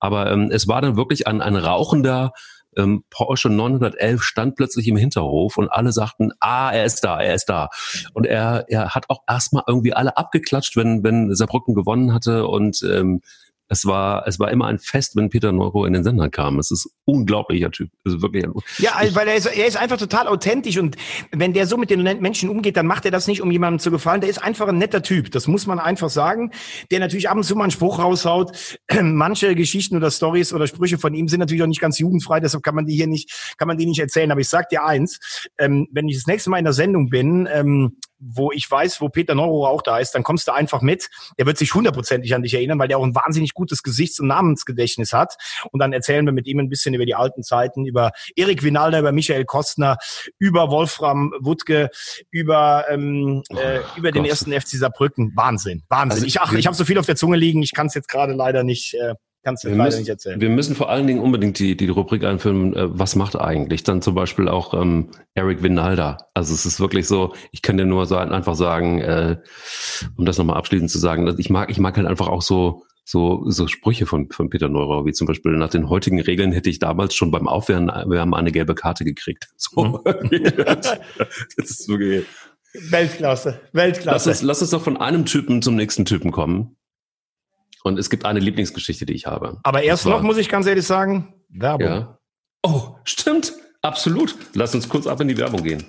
Aber ähm, es war dann wirklich ein, ein rauchender ähm, Porsche 911 stand plötzlich im Hinterhof und alle sagten, ah, er ist da, er ist da. Und er, er hat auch erstmal irgendwie alle abgeklatscht, wenn, wenn Saarbrücken gewonnen hatte und ähm, es war, es war immer ein Fest, wenn Peter Neuro in den Sender kam. Es ist unglaublicher Typ. Es wirklich ein, ja, weil er ist, er ist einfach total authentisch und wenn der so mit den Menschen umgeht, dann macht er das nicht, um jemandem zu gefallen. Der ist einfach ein netter Typ. Das muss man einfach sagen. Der natürlich ab und zu mal einen Spruch raushaut. Manche Geschichten oder Stories oder Sprüche von ihm sind natürlich auch nicht ganz jugendfrei. Deshalb kann man die hier nicht, kann man die nicht erzählen. Aber ich sag dir eins, ähm, wenn ich das nächste Mal in der Sendung bin, ähm, wo ich weiß, wo Peter Neurohrer auch da ist, dann kommst du einfach mit. Der wird sich hundertprozentig an dich erinnern, weil der auch ein wahnsinnig gutes Gesichts- und Namensgedächtnis hat. Und dann erzählen wir mit ihm ein bisschen über die alten Zeiten, über Erik Winalder, über Michael Kostner, über Wolfram Wuttke, über, ähm, äh, oh über den ersten FC Saarbrücken. Wahnsinn, Wahnsinn. Also, ich ach, ich habe so viel auf der Zunge liegen, ich kann es jetzt gerade leider nicht. Äh, Kannst du wir leider müssen, nicht erzählen. Wir müssen vor allen Dingen unbedingt die, die Rubrik einführen, äh, was macht eigentlich? Dann zum Beispiel auch ähm, Eric Winalda. Also es ist wirklich so, ich kann dir nur so einfach sagen, äh, um das nochmal abschließend zu sagen, ich mag, ich mag halt einfach auch so, so, so Sprüche von, von Peter Neurer, wie zum Beispiel nach den heutigen Regeln hätte ich damals schon beim Aufwärmen wir haben eine gelbe Karte gekriegt. So. Mhm. das ist so Weltklasse, Weltklasse. Lass uns, lass uns doch von einem Typen zum nächsten Typen kommen. Und es gibt eine Lieblingsgeschichte, die ich habe. Aber erst noch, muss ich ganz ehrlich sagen, Werbung. Ja. Oh, stimmt. Absolut. Lass uns kurz ab in die Werbung gehen.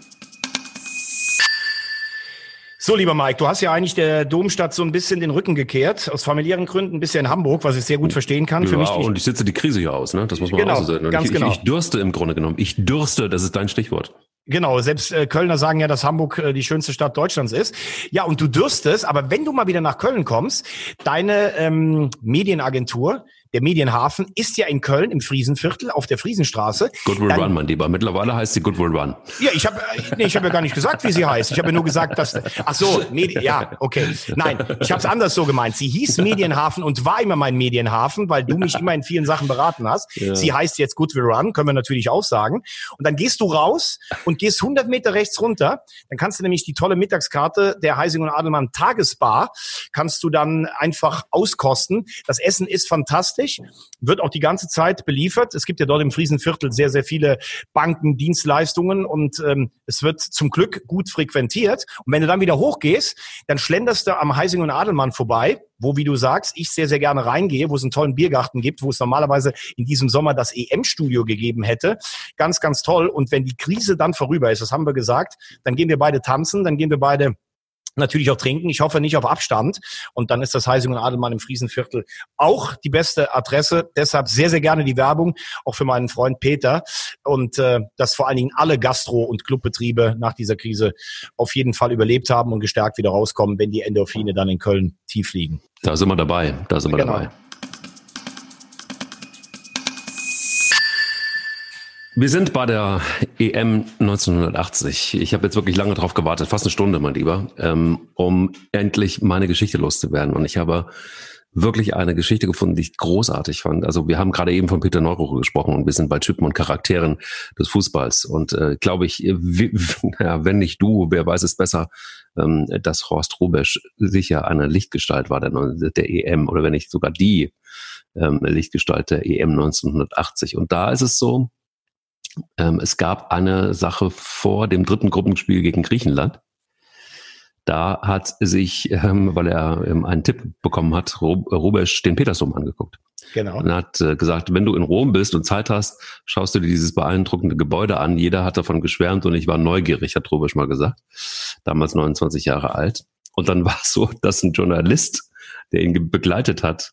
So, lieber Mike, du hast ja eigentlich der Domstadt so ein bisschen den Rücken gekehrt, aus familiären Gründen, ein bisschen in Hamburg, was ich sehr gut verstehen kann. Ja, Für mich und ich sitze die Krise hier aus, ne? Das muss man genau, auch so sagen. Ganz ich, genau. Ich, ich dürste im Grunde genommen. Ich dürste, das ist dein Stichwort. Genau, selbst äh, Kölner sagen ja, dass Hamburg äh, die schönste Stadt Deutschlands ist. Ja, und du dürstest, aber wenn du mal wieder nach Köln kommst, deine ähm, Medienagentur, der Medienhafen ist ja in Köln im Friesenviertel auf der Friesenstraße. Goodwill Dann, Run, mein Lieber. Mittlerweile heißt sie Goodwill Run. Ja, ich habe nee, ich hab ja gar nicht gesagt, wie sie heißt. Ich habe ja nur gesagt, dass ach so, Medi ja, okay. Nein, ich habe es anders so gemeint. Sie hieß Medienhafen und war immer mein Medienhafen, weil du mich immer in vielen Sachen beraten hast. Ja. Sie heißt jetzt Goodwill Run, können wir natürlich auch sagen. Und dann gehst du raus und gehst 100 Meter rechts runter. Dann kannst du nämlich die tolle Mittagskarte der Heising und Adelmann Tagesbar kannst du dann einfach auskosten. Das Essen ist fantastisch fertig, wird auch die ganze Zeit beliefert. Es gibt ja dort im Friesenviertel sehr, sehr viele Banken, Dienstleistungen und ähm, es wird zum Glück gut frequentiert. Und wenn du dann wieder hochgehst, dann schlenderst du am Heising und Adelmann vorbei, wo, wie du sagst, ich sehr, sehr gerne reingehe, wo es einen tollen Biergarten gibt, wo es normalerweise in diesem Sommer das EM-Studio gegeben hätte. Ganz, ganz toll. Und wenn die Krise dann vorüber ist, das haben wir gesagt, dann gehen wir beide tanzen, dann gehen wir beide natürlich auch trinken. Ich hoffe nicht auf Abstand. Und dann ist das Heising und Adelmann im Friesenviertel auch die beste Adresse. Deshalb sehr, sehr gerne die Werbung, auch für meinen Freund Peter. Und äh, dass vor allen Dingen alle Gastro- und Clubbetriebe nach dieser Krise auf jeden Fall überlebt haben und gestärkt wieder rauskommen, wenn die Endorphine dann in Köln tief liegen. Da sind wir dabei. Da sind wir genau. dabei. Wir sind bei der EM 1980. Ich habe jetzt wirklich lange drauf gewartet, fast eine Stunde, mein Lieber, ähm, um endlich meine Geschichte loszuwerden. Und ich habe wirklich eine Geschichte gefunden, die ich großartig fand. Also wir haben gerade eben von Peter Neururer gesprochen und wir sind bei Typen und Charakteren des Fußballs. Und äh, glaube ich, wie, ja, wenn nicht du, wer weiß es besser, ähm, dass Horst Rubesch sicher eine Lichtgestalt war der, der EM oder wenn nicht sogar die ähm, Lichtgestalt der EM 1980. Und da ist es so, es gab eine Sache vor dem dritten Gruppenspiel gegen Griechenland. Da hat sich, ähm, weil er ähm, einen Tipp bekommen hat, Rubesch den Petersdom angeguckt. Genau. Und hat äh, gesagt, wenn du in Rom bist und Zeit hast, schaust du dir dieses beeindruckende Gebäude an. Jeder hat davon geschwärmt und ich war neugierig, hat Rubesch mal gesagt. Damals 29 Jahre alt. Und dann war es so, dass ein Journalist, der ihn begleitet hat,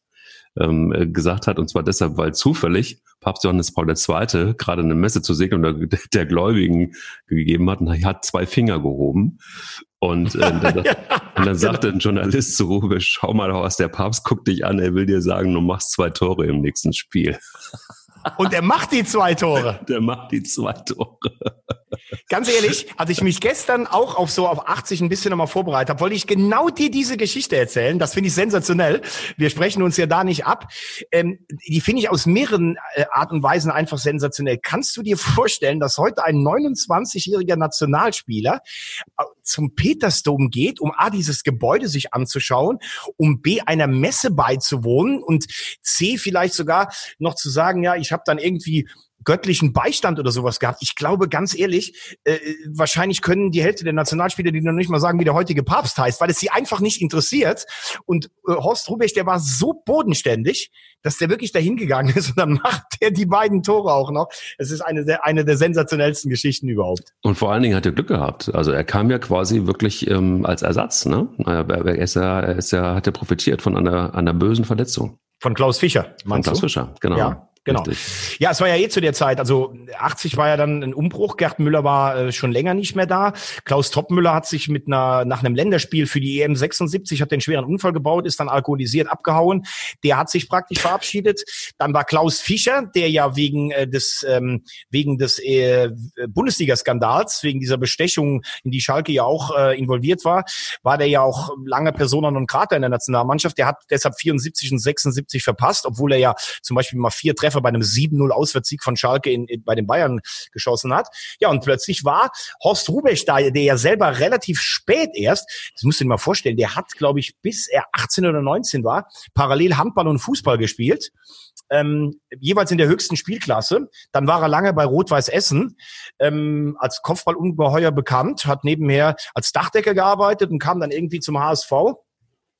ähm, äh, gesagt hat, und zwar deshalb, weil zufällig Papst Johannes Paul II. gerade eine Messe zu Segeln der, der Gläubigen gegeben hat und er hat zwei Finger gehoben. Und, äh, dann, ja, und dann sagte ein Journalist zu Rube, schau mal, was der Papst guckt dich an, er will dir sagen, du machst zwei Tore im nächsten Spiel. Und er macht die zwei Tore. Der macht die zwei Tore. Ganz ehrlich, als ich mich gestern auch auf so auf 80 ein bisschen nochmal vorbereitet habe, wollte ich genau dir diese Geschichte erzählen. Das finde ich sensationell. Wir sprechen uns ja da nicht ab. Ähm, die finde ich aus mehreren äh, Art und Weisen einfach sensationell. Kannst du dir vorstellen, dass heute ein 29-jähriger Nationalspieler äh, zum Petersdom geht, um A, dieses Gebäude sich anzuschauen, um B, einer Messe beizuwohnen und C, vielleicht sogar noch zu sagen, ja, ich habe dann irgendwie göttlichen Beistand oder sowas gehabt. Ich glaube ganz ehrlich, äh, wahrscheinlich können die Hälfte der Nationalspieler, die noch nicht mal sagen, wie der heutige Papst heißt, weil es sie einfach nicht interessiert. Und äh, Horst Rubech, der war so bodenständig, dass der wirklich dahin gegangen ist und dann macht er die beiden Tore auch noch. Es ist eine der, eine der sensationellsten Geschichten überhaupt. Und vor allen Dingen hat er Glück gehabt. Also er kam ja quasi wirklich ähm, als Ersatz. Ne? Er, ist ja, er ist ja, hat ja profitiert von einer, einer bösen Verletzung. Von Klaus Fischer. Von Klaus du? Fischer, genau. Ja. Genau. Richtig. Ja, es war ja eh zu der Zeit. Also 80 war ja dann ein Umbruch. Gerd Müller war äh, schon länger nicht mehr da. Klaus Toppmüller hat sich mit einer nach einem Länderspiel für die EM 76 hat den schweren Unfall gebaut, ist dann alkoholisiert abgehauen. Der hat sich praktisch verabschiedet. Dann war Klaus Fischer, der ja wegen äh, des ähm, wegen des äh, Bundesliga-Skandals, wegen dieser Bestechung, in die Schalke ja auch äh, involviert war, war der ja auch lange Persona non grata in der Nationalmannschaft. Der hat deshalb 74 und 76 verpasst, obwohl er ja zum Beispiel mal vier Treffer bei einem 7-0 Auswärtssieg von Schalke in, in, bei den Bayern geschossen hat. Ja, und plötzlich war Horst Rubesch da, der ja selber relativ spät erst, das musst du dir mal vorstellen, der hat, glaube ich, bis er 18 oder 19 war, parallel Handball und Fußball gespielt. Ähm, jeweils in der höchsten Spielklasse. Dann war er lange bei Rot-Weiß Essen ähm, als Kopfballungeheuer bekannt, hat nebenher als Dachdecker gearbeitet und kam dann irgendwie zum HSV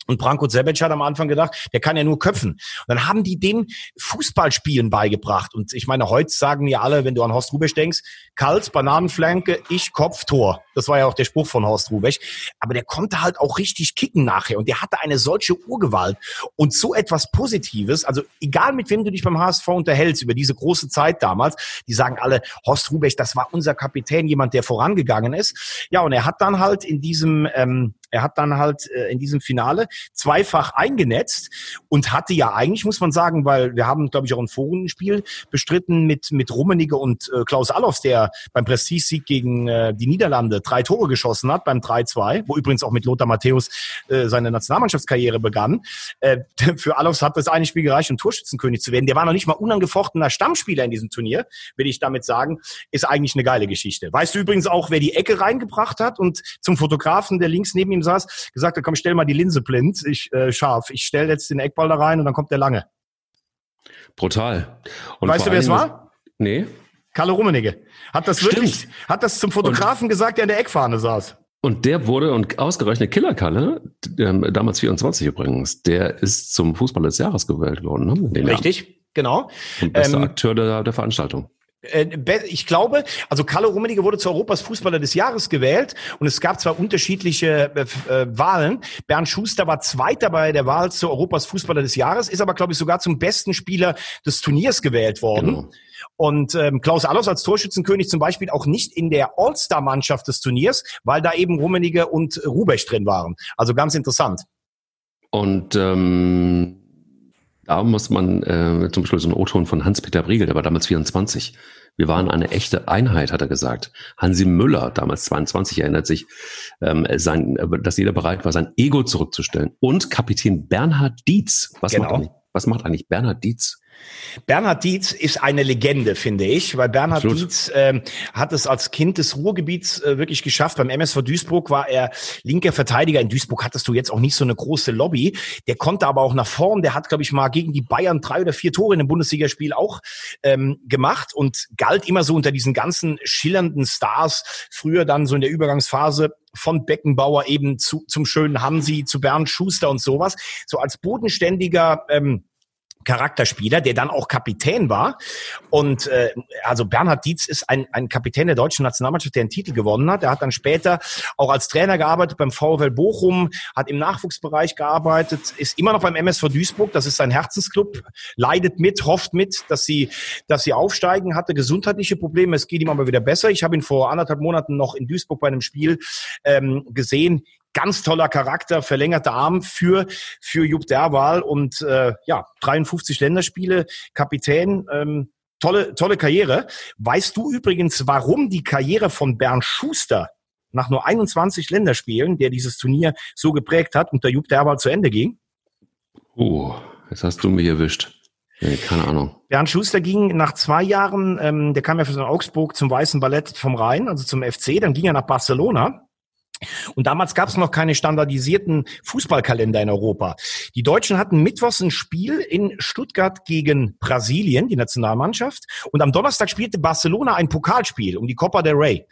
und Branko Zebec hat am Anfang gedacht, der kann ja nur köpfen. Und dann haben die dem Fußballspielen beigebracht. Und ich meine, heute sagen ja alle, wenn du an Horst Rubesch denkst, Kalt, Bananenflanke, ich Kopf, Tor. Das war ja auch der Spruch von Horst Rubesch. Aber der konnte halt auch richtig kicken nachher. Und der hatte eine solche Urgewalt und so etwas Positives. Also egal mit wem du dich beim HSV unterhältst über diese große Zeit damals, die sagen alle, Horst Rubesch, das war unser Kapitän, jemand, der vorangegangen ist. Ja, und er hat dann halt in diesem ähm, er hat dann halt äh, in diesem Finale zweifach eingenetzt und hatte ja eigentlich, muss man sagen, weil wir haben, glaube ich, auch ein Forenspiel bestritten mit, mit Rummenigge und äh, Klaus Allofs, der beim Prestige-Sieg gegen äh, die Niederlande drei Tore geschossen hat, beim 3-2, wo übrigens auch mit Lothar Matthäus äh, seine Nationalmannschaftskarriere begann. Äh, für Allofs hat das eine Spiel gereicht, um Torschützenkönig zu werden. Der war noch nicht mal unangefochtener Stammspieler in diesem Turnier, will ich damit sagen. Ist eigentlich eine geile Geschichte. Weißt du übrigens auch, wer die Ecke reingebracht hat und zum Fotografen, der links neben ihm ihm saß, gesagt hat, komm, stell mal die Linse blind, ich äh, scharf. Ich stell jetzt den Eckball da rein und dann kommt der lange. Brutal. Und weißt du, wer es war? Nee. Kalle Rummenigge. Hat das Stimmt. wirklich, hat das zum Fotografen und, gesagt, der in der Eckfahne saß. Und der wurde, und ausgerechnet Killer Kalle, damals 24 übrigens, der ist zum Fußballer des Jahres gewählt worden. Ne? Richtig, Jahren. genau. Und bester ähm, Akteur der, der Veranstaltung. Äh, ich glaube, also Kalle Rummenigge wurde zu Europas Fußballer des Jahres gewählt und es gab zwar unterschiedliche äh, äh, Wahlen. Bernd Schuster war Zweiter bei der Wahl zu Europas Fußballer des Jahres, ist aber, glaube ich, sogar zum besten Spieler des Turniers gewählt worden. Genau. Und ähm, Klaus Allers als Torschützenkönig zum Beispiel auch nicht in der All-Star-Mannschaft des Turniers, weil da eben Rummenigge und Rubesch drin waren. Also ganz interessant. Und ähm da muss man äh, zum Beispiel so ein O-Ton von Hans-Peter Briegel, der war damals 24. Wir waren eine echte Einheit, hat er gesagt. Hansi Müller, damals 22, erinnert sich, ähm, sein, dass jeder bereit war, sein Ego zurückzustellen. Und Kapitän Bernhard Dietz. Was, genau. macht, eigentlich, was macht eigentlich Bernhard Dietz? Bernhard Dietz ist eine Legende, finde ich, weil Bernhard Absolut. Dietz ähm, hat es als Kind des Ruhrgebiets äh, wirklich geschafft. Beim MSV Duisburg war er linker Verteidiger. In Duisburg hattest du jetzt auch nicht so eine große Lobby. Der konnte aber auch nach vorn. Der hat, glaube ich, mal gegen die Bayern drei oder vier Tore in einem Bundesligaspiel auch ähm, gemacht und galt immer so unter diesen ganzen schillernden Stars. Früher dann so in der Übergangsphase von Beckenbauer eben zu, zum schönen Hansi, zu Bernd Schuster und sowas. So als bodenständiger ähm, Charakterspieler, der dann auch Kapitän war. Und äh, also Bernhard Dietz ist ein, ein Kapitän der deutschen Nationalmannschaft, der einen Titel gewonnen hat. Er hat dann später auch als Trainer gearbeitet beim VfL Bochum, hat im Nachwuchsbereich gearbeitet, ist immer noch beim MSV Duisburg, das ist sein Herzensclub, leidet mit, hofft mit, dass sie, dass sie aufsteigen, hatte gesundheitliche Probleme, es geht ihm aber wieder besser. Ich habe ihn vor anderthalb Monaten noch in Duisburg bei einem Spiel ähm, gesehen ganz toller Charakter, verlängerter Arm für, für Jupp Derwal und äh, ja, 53 Länderspiele, Kapitän, ähm, tolle, tolle Karriere. Weißt du übrigens, warum die Karriere von Bernd Schuster nach nur 21 Länderspielen, der dieses Turnier so geprägt hat, unter Jupp Derwal zu Ende ging? Oh, jetzt hast du mich erwischt. Nee, keine Ahnung. Bernd Schuster ging nach zwei Jahren, ähm, der kam ja für Augsburg zum Weißen Ballett vom Rhein, also zum FC, dann ging er nach Barcelona und damals gab es noch keine standardisierten Fußballkalender in Europa. Die Deutschen hatten mittwochs ein Spiel in Stuttgart gegen Brasilien, die Nationalmannschaft. Und am Donnerstag spielte Barcelona ein Pokalspiel um die Copa del Rey.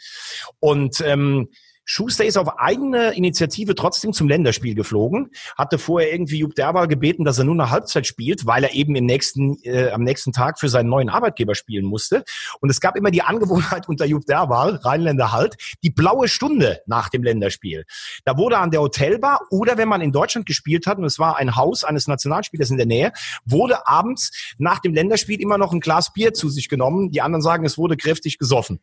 Und ähm, Schuster ist auf eigene Initiative trotzdem zum Länderspiel geflogen, hatte vorher irgendwie Jupp Derwal gebeten, dass er nur eine Halbzeit spielt, weil er eben im nächsten, äh, am nächsten Tag für seinen neuen Arbeitgeber spielen musste. Und es gab immer die Angewohnheit unter Jupp Derwal, Rheinländer halt, die blaue Stunde nach dem Länderspiel. Da wurde an der Hotelbar oder wenn man in Deutschland gespielt hat, und es war ein Haus eines Nationalspielers in der Nähe, wurde abends nach dem Länderspiel immer noch ein Glas Bier zu sich genommen. Die anderen sagen, es wurde kräftig gesoffen.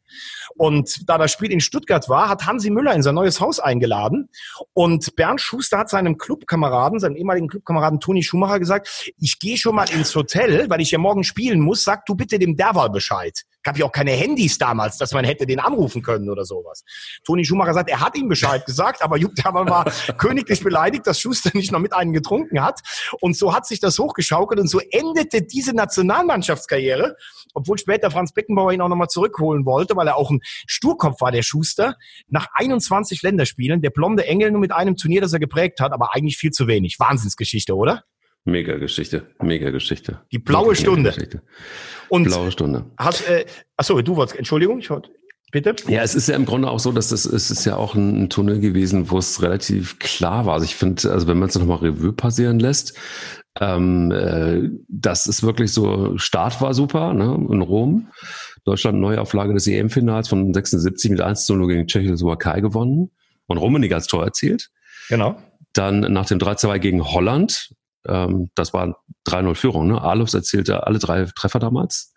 Und da das Spiel in Stuttgart war, hat Hansi Müller in sein neues Haus eingeladen. Und Bernd Schuster hat seinem Clubkameraden, seinem ehemaligen Clubkameraden Toni Schumacher gesagt, ich gehe schon mal ins Hotel, weil ich ja morgen spielen muss, sag du bitte dem Derwal Bescheid. Gab ja auch keine Handys damals, dass man hätte den anrufen können oder sowas. Toni Schumacher sagt, er hat ihm Bescheid gesagt, aber Jupp Derwal war königlich beleidigt, dass Schuster nicht noch mit einem getrunken hat. Und so hat sich das hochgeschaukelt und so endete diese Nationalmannschaftskarriere, obwohl später Franz Beckenbauer ihn auch nochmal zurückholen wollte, weil er auch ein Sturkopf war, der Schuster, nach 21 Länderspielen, der blonde Engel nur mit einem Turnier, das er geprägt hat, aber eigentlich viel zu wenig. Wahnsinnsgeschichte, oder? Mega Geschichte, mega Geschichte. Die blaue Mega Stunde. Geschichte. Und Blaue Stunde. hast, äh, achso, du wolltest, Entschuldigung, ich wollte, bitte? Ja, es ist ja im Grunde auch so, dass das es ist ja auch ein, ein Tunnel gewesen, wo es relativ klar war. Also ich finde, also wenn man es nochmal Revue passieren lässt, ähm, äh, das ist wirklich so, Start war super, ne, in Rom. Deutschland Neuauflage des EM-Finals von 76 mit 1 zu 0 gegen Tschechoslowakei gewonnen und Rummenigge als Tor erzielt. Genau. Dann nach dem 3-2 gegen Holland, ähm, das war 3-0 Führung, ne? Alofs erzielte alle drei Treffer damals.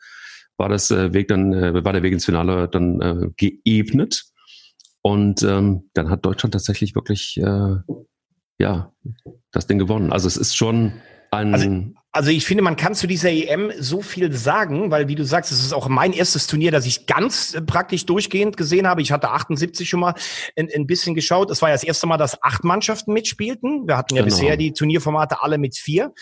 War das äh, Weg dann, äh, war der Weg ins Finale dann äh, geebnet. Und ähm, dann hat Deutschland tatsächlich wirklich äh, ja das Ding gewonnen. Also es ist schon ein Also- Also ich finde, man kann zu dieser EM so viel sagen, weil wie du sagst, es ist auch mein erstes Turnier, das ich ganz äh, praktisch durchgehend gesehen habe. Ich hatte 78 schon mal ein, ein bisschen geschaut. Es war ja das erste Mal, dass acht Mannschaften mitspielten. Wir hatten ja Genau. bisher die Turnierformate alle mit vier.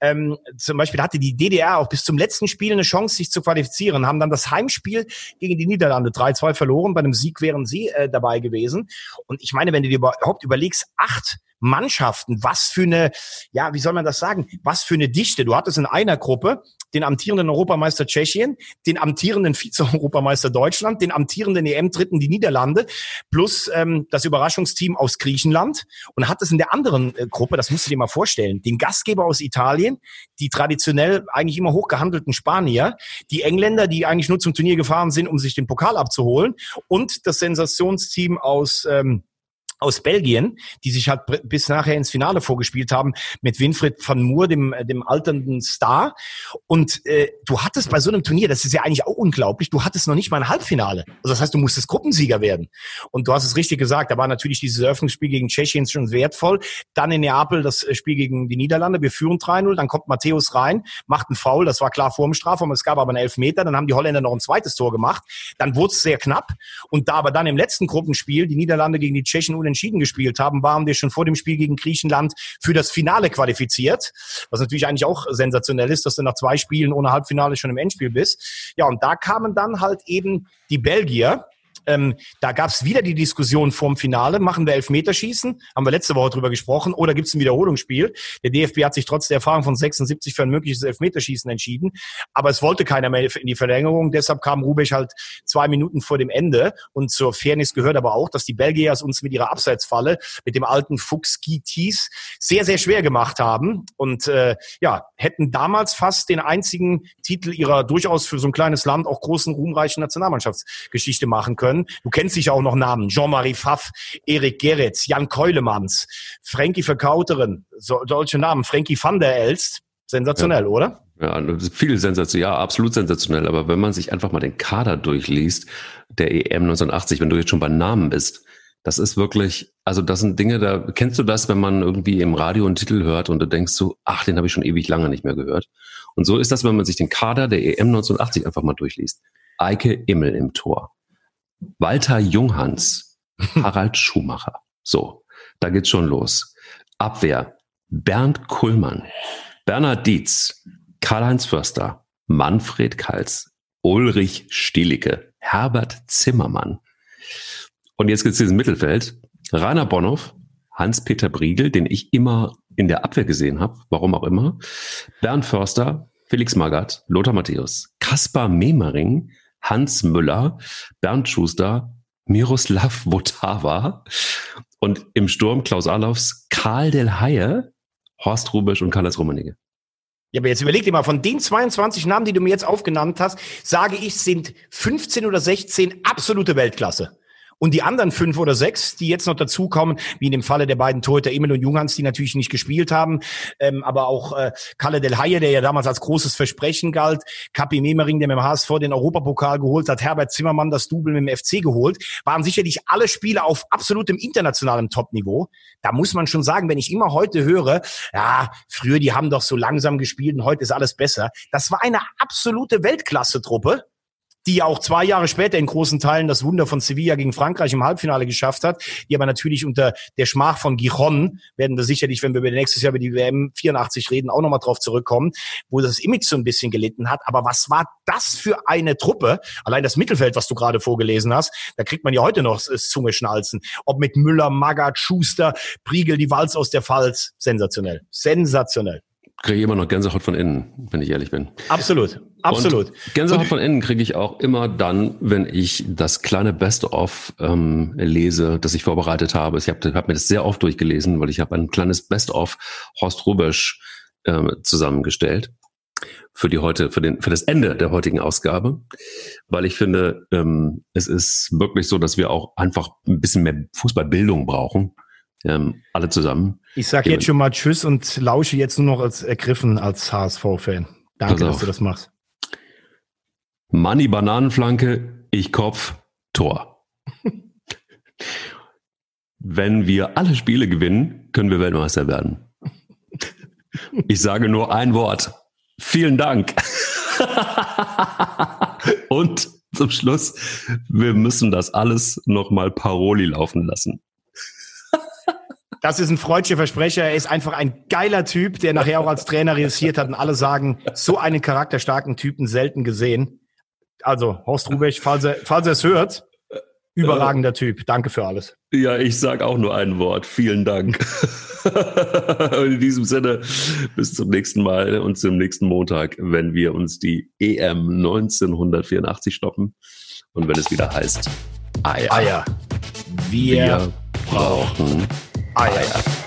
Ähm, zum Beispiel hatte die DDR auch bis zum letzten Spiel eine Chance, sich zu qualifizieren, haben dann das Heimspiel gegen die Niederlande 3-2 verloren. Bei einem Sieg wären sie äh, dabei gewesen. Und ich meine, wenn du dir überhaupt überlegst, acht Mannschaften, was für eine, ja, wie soll man das sagen, was für eine Dichte. Du hattest in einer Gruppe den amtierenden Europameister Tschechien, den amtierenden Vize-Europameister Deutschland, den amtierenden EM-Dritten die Niederlande, plus ähm, das Überraschungsteam aus Griechenland und hattest in der anderen äh, Gruppe, das musst du dir mal vorstellen, den Gastgeber aus Italien, die traditionell eigentlich immer hochgehandelten Spanier, die Engländer, die eigentlich nur zum Turnier gefahren sind, um sich den Pokal abzuholen und das Sensationsteam aus ähm, aus Belgien, die sich halt bis nachher ins Finale vorgespielt haben mit Winfried van Moor, dem, äh, dem alternden Star. Und äh, du hattest bei so einem Turnier, das ist ja eigentlich auch unglaublich, du hattest noch nicht mal ein Halbfinale. Also das heißt, du musstest Gruppensieger werden. Und du hast es richtig gesagt, da war natürlich dieses Eröffnungsspiel gegen Tschechien schon wertvoll. Dann in Neapel das äh, Spiel gegen die Niederlande, wir führen 3-0, dann kommt Matthäus rein, macht einen Foul, das war klar vor dem Strafraum, es gab aber einen Elfmeter, dann haben die Holländer noch ein zweites Tor gemacht, dann wurde es sehr knapp. Und da aber dann im letzten Gruppenspiel die Niederlande gegen die Tschechen unentschieden gespielt haben, waren wir schon vor dem Spiel gegen Griechenland für das Finale qualifiziert. Was natürlich eigentlich auch sensationell ist, dass du nach zwei Spielen ohne Halbfinale schon im Endspiel bist. Ja, und da kamen dann halt eben die Belgier. Ähm, da gab es wieder die Diskussion vorm Finale, machen wir Elfmeterschießen, haben wir letzte Woche drüber gesprochen, oder gibt es ein Wiederholungsspiel? Der DFB hat sich trotz der Erfahrung von 76 für ein mögliches Elfmeterschießen entschieden, aber es wollte keiner mehr in die Verlängerung, deshalb kam Rubech halt zwei Minuten vor dem Ende. Und zur Fairness gehört aber auch, dass die Belgier uns mit ihrer Abseitsfalle, mit dem alten Fuchs Gitis, sehr, sehr schwer gemacht haben. Und äh, ja, hätten damals fast den einzigen Titel ihrer durchaus für so ein kleines Land auch großen, ruhmreichen Nationalmannschaftsgeschichte machen können. Du kennst sicher auch noch Namen. Jean-Marie Pfaff, Erik Geretz, Jan Keulemanns, Frankie Verkauterin, so, solche Namen, Frankie van der Elst. Sensationell, oder? Ja, das ist viel sensationell, ja, absolut sensationell. Aber wenn man sich einfach mal den Kader durchliest, der EM 1980, wenn du jetzt schon bei Namen bist, das ist wirklich, also das sind Dinge, da kennst du das, wenn man irgendwie im Radio einen Titel hört und du denkst so, ach, den habe ich schon ewig lange nicht mehr gehört. Und so ist das, wenn man sich den Kader der EM 1980 einfach mal durchliest. Eike Immel im Tor. Walter Junghans, Harald Schumacher. So, da geht's schon los. Abwehr, Bernd Kuhlmann, Bernhard Dietz, Karl-Heinz Förster, Manfred Kals, Ulrich Stielicke, Herbert Zimmermann. Und jetzt geht's ins Mittelfeld. Rainer Bonhoff, Hans-Peter Briegel, den ich immer in der Abwehr gesehen habe, warum auch immer. Bernd Förster, Felix Magath, Lothar Matthäus, Kaspar Memering, Hans Müller, Bernd Schuster, Miroslav Votava und im Sturm Klaus Alofs, Karl Del Haie, Horst Rubisch und Karl-Heinz Rummenigge. Ja, aber jetzt überleg dir mal, von den 22 Namen, die du mir jetzt aufgenannt hast, sage ich, sind 15 oder 16 absolute Weltklasse. Und die anderen fünf oder sechs, die jetzt noch dazukommen, wie in dem Falle der beiden Torhüter Emil und Junghans, die natürlich nicht gespielt haben, ähm, aber auch äh, Kalle Del Haie, der ja damals als großes Versprechen galt, Kapi Memering, der mit dem HSV den Europapokal geholt hat, Herbert Zimmermann das Double mit dem FC geholt, waren sicherlich alle Spiele auf absolutem internationalem Topniveau. Da muss man schon sagen, wenn ich immer heute höre, ja, früher die haben doch so langsam gespielt und heute ist alles besser. Das war eine absolute Weltklasse-Truppe die ja auch zwei Jahre später in großen Teilen das Wunder von Sevilla gegen Frankreich im Halbfinale geschafft hat, die aber natürlich unter der Schmach von Gijon, werden wir sicherlich, wenn wir über nächstes Jahr über die WM 84 reden, auch nochmal drauf zurückkommen, wo das Image so ein bisschen gelitten hat. Aber was war das für eine Truppe? Allein das Mittelfeld, was du gerade vorgelesen hast, da kriegt man ja heute noch das Zungeschnalzen. Ob mit Müller, Magath, Schuster, Priegel, die Walz aus der Pfalz. Sensationell. Sensationell kriege ich immer noch Gänsehaut von innen, wenn ich ehrlich bin. Absolut, absolut. Und Gänsehaut von innen kriege ich auch immer dann, wenn ich das kleine Best-of ähm, lese, das ich vorbereitet habe. Ich habe hab mir das sehr oft durchgelesen, weil ich habe ein kleines Best-of Horst Rubesch ähm, zusammengestellt für die heute, für den, für das Ende der heutigen Ausgabe, weil ich finde, ähm, es ist wirklich so, dass wir auch einfach ein bisschen mehr Fußballbildung brauchen ähm, alle zusammen. Ich sage jetzt schon mal Tschüss und lausche jetzt nur noch als ergriffen als HSV-Fan. Danke, dass du das machst. Money Bananenflanke, ich Kopf, Tor. Wenn wir alle Spiele gewinnen, können wir Weltmeister werden. Ich sage nur ein Wort. Vielen Dank. Und zum Schluss, wir müssen das alles nochmal Paroli laufen lassen. Das ist ein freudscher Versprecher. Er ist einfach ein geiler Typ, der nachher auch als Trainer realisiert hat und alle sagen, so einen charakterstarken Typen selten gesehen. Also, Horst Rubech, falls er, falls er es hört, überragender Typ. Danke für alles. Ja, ich sage auch nur ein Wort. Vielen Dank. In diesem Sinne, bis zum nächsten Mal und zum nächsten Montag, wenn wir uns die EM 1984 stoppen und wenn es wieder heißt Eier. Eier. Wir, wir brauchen Eier.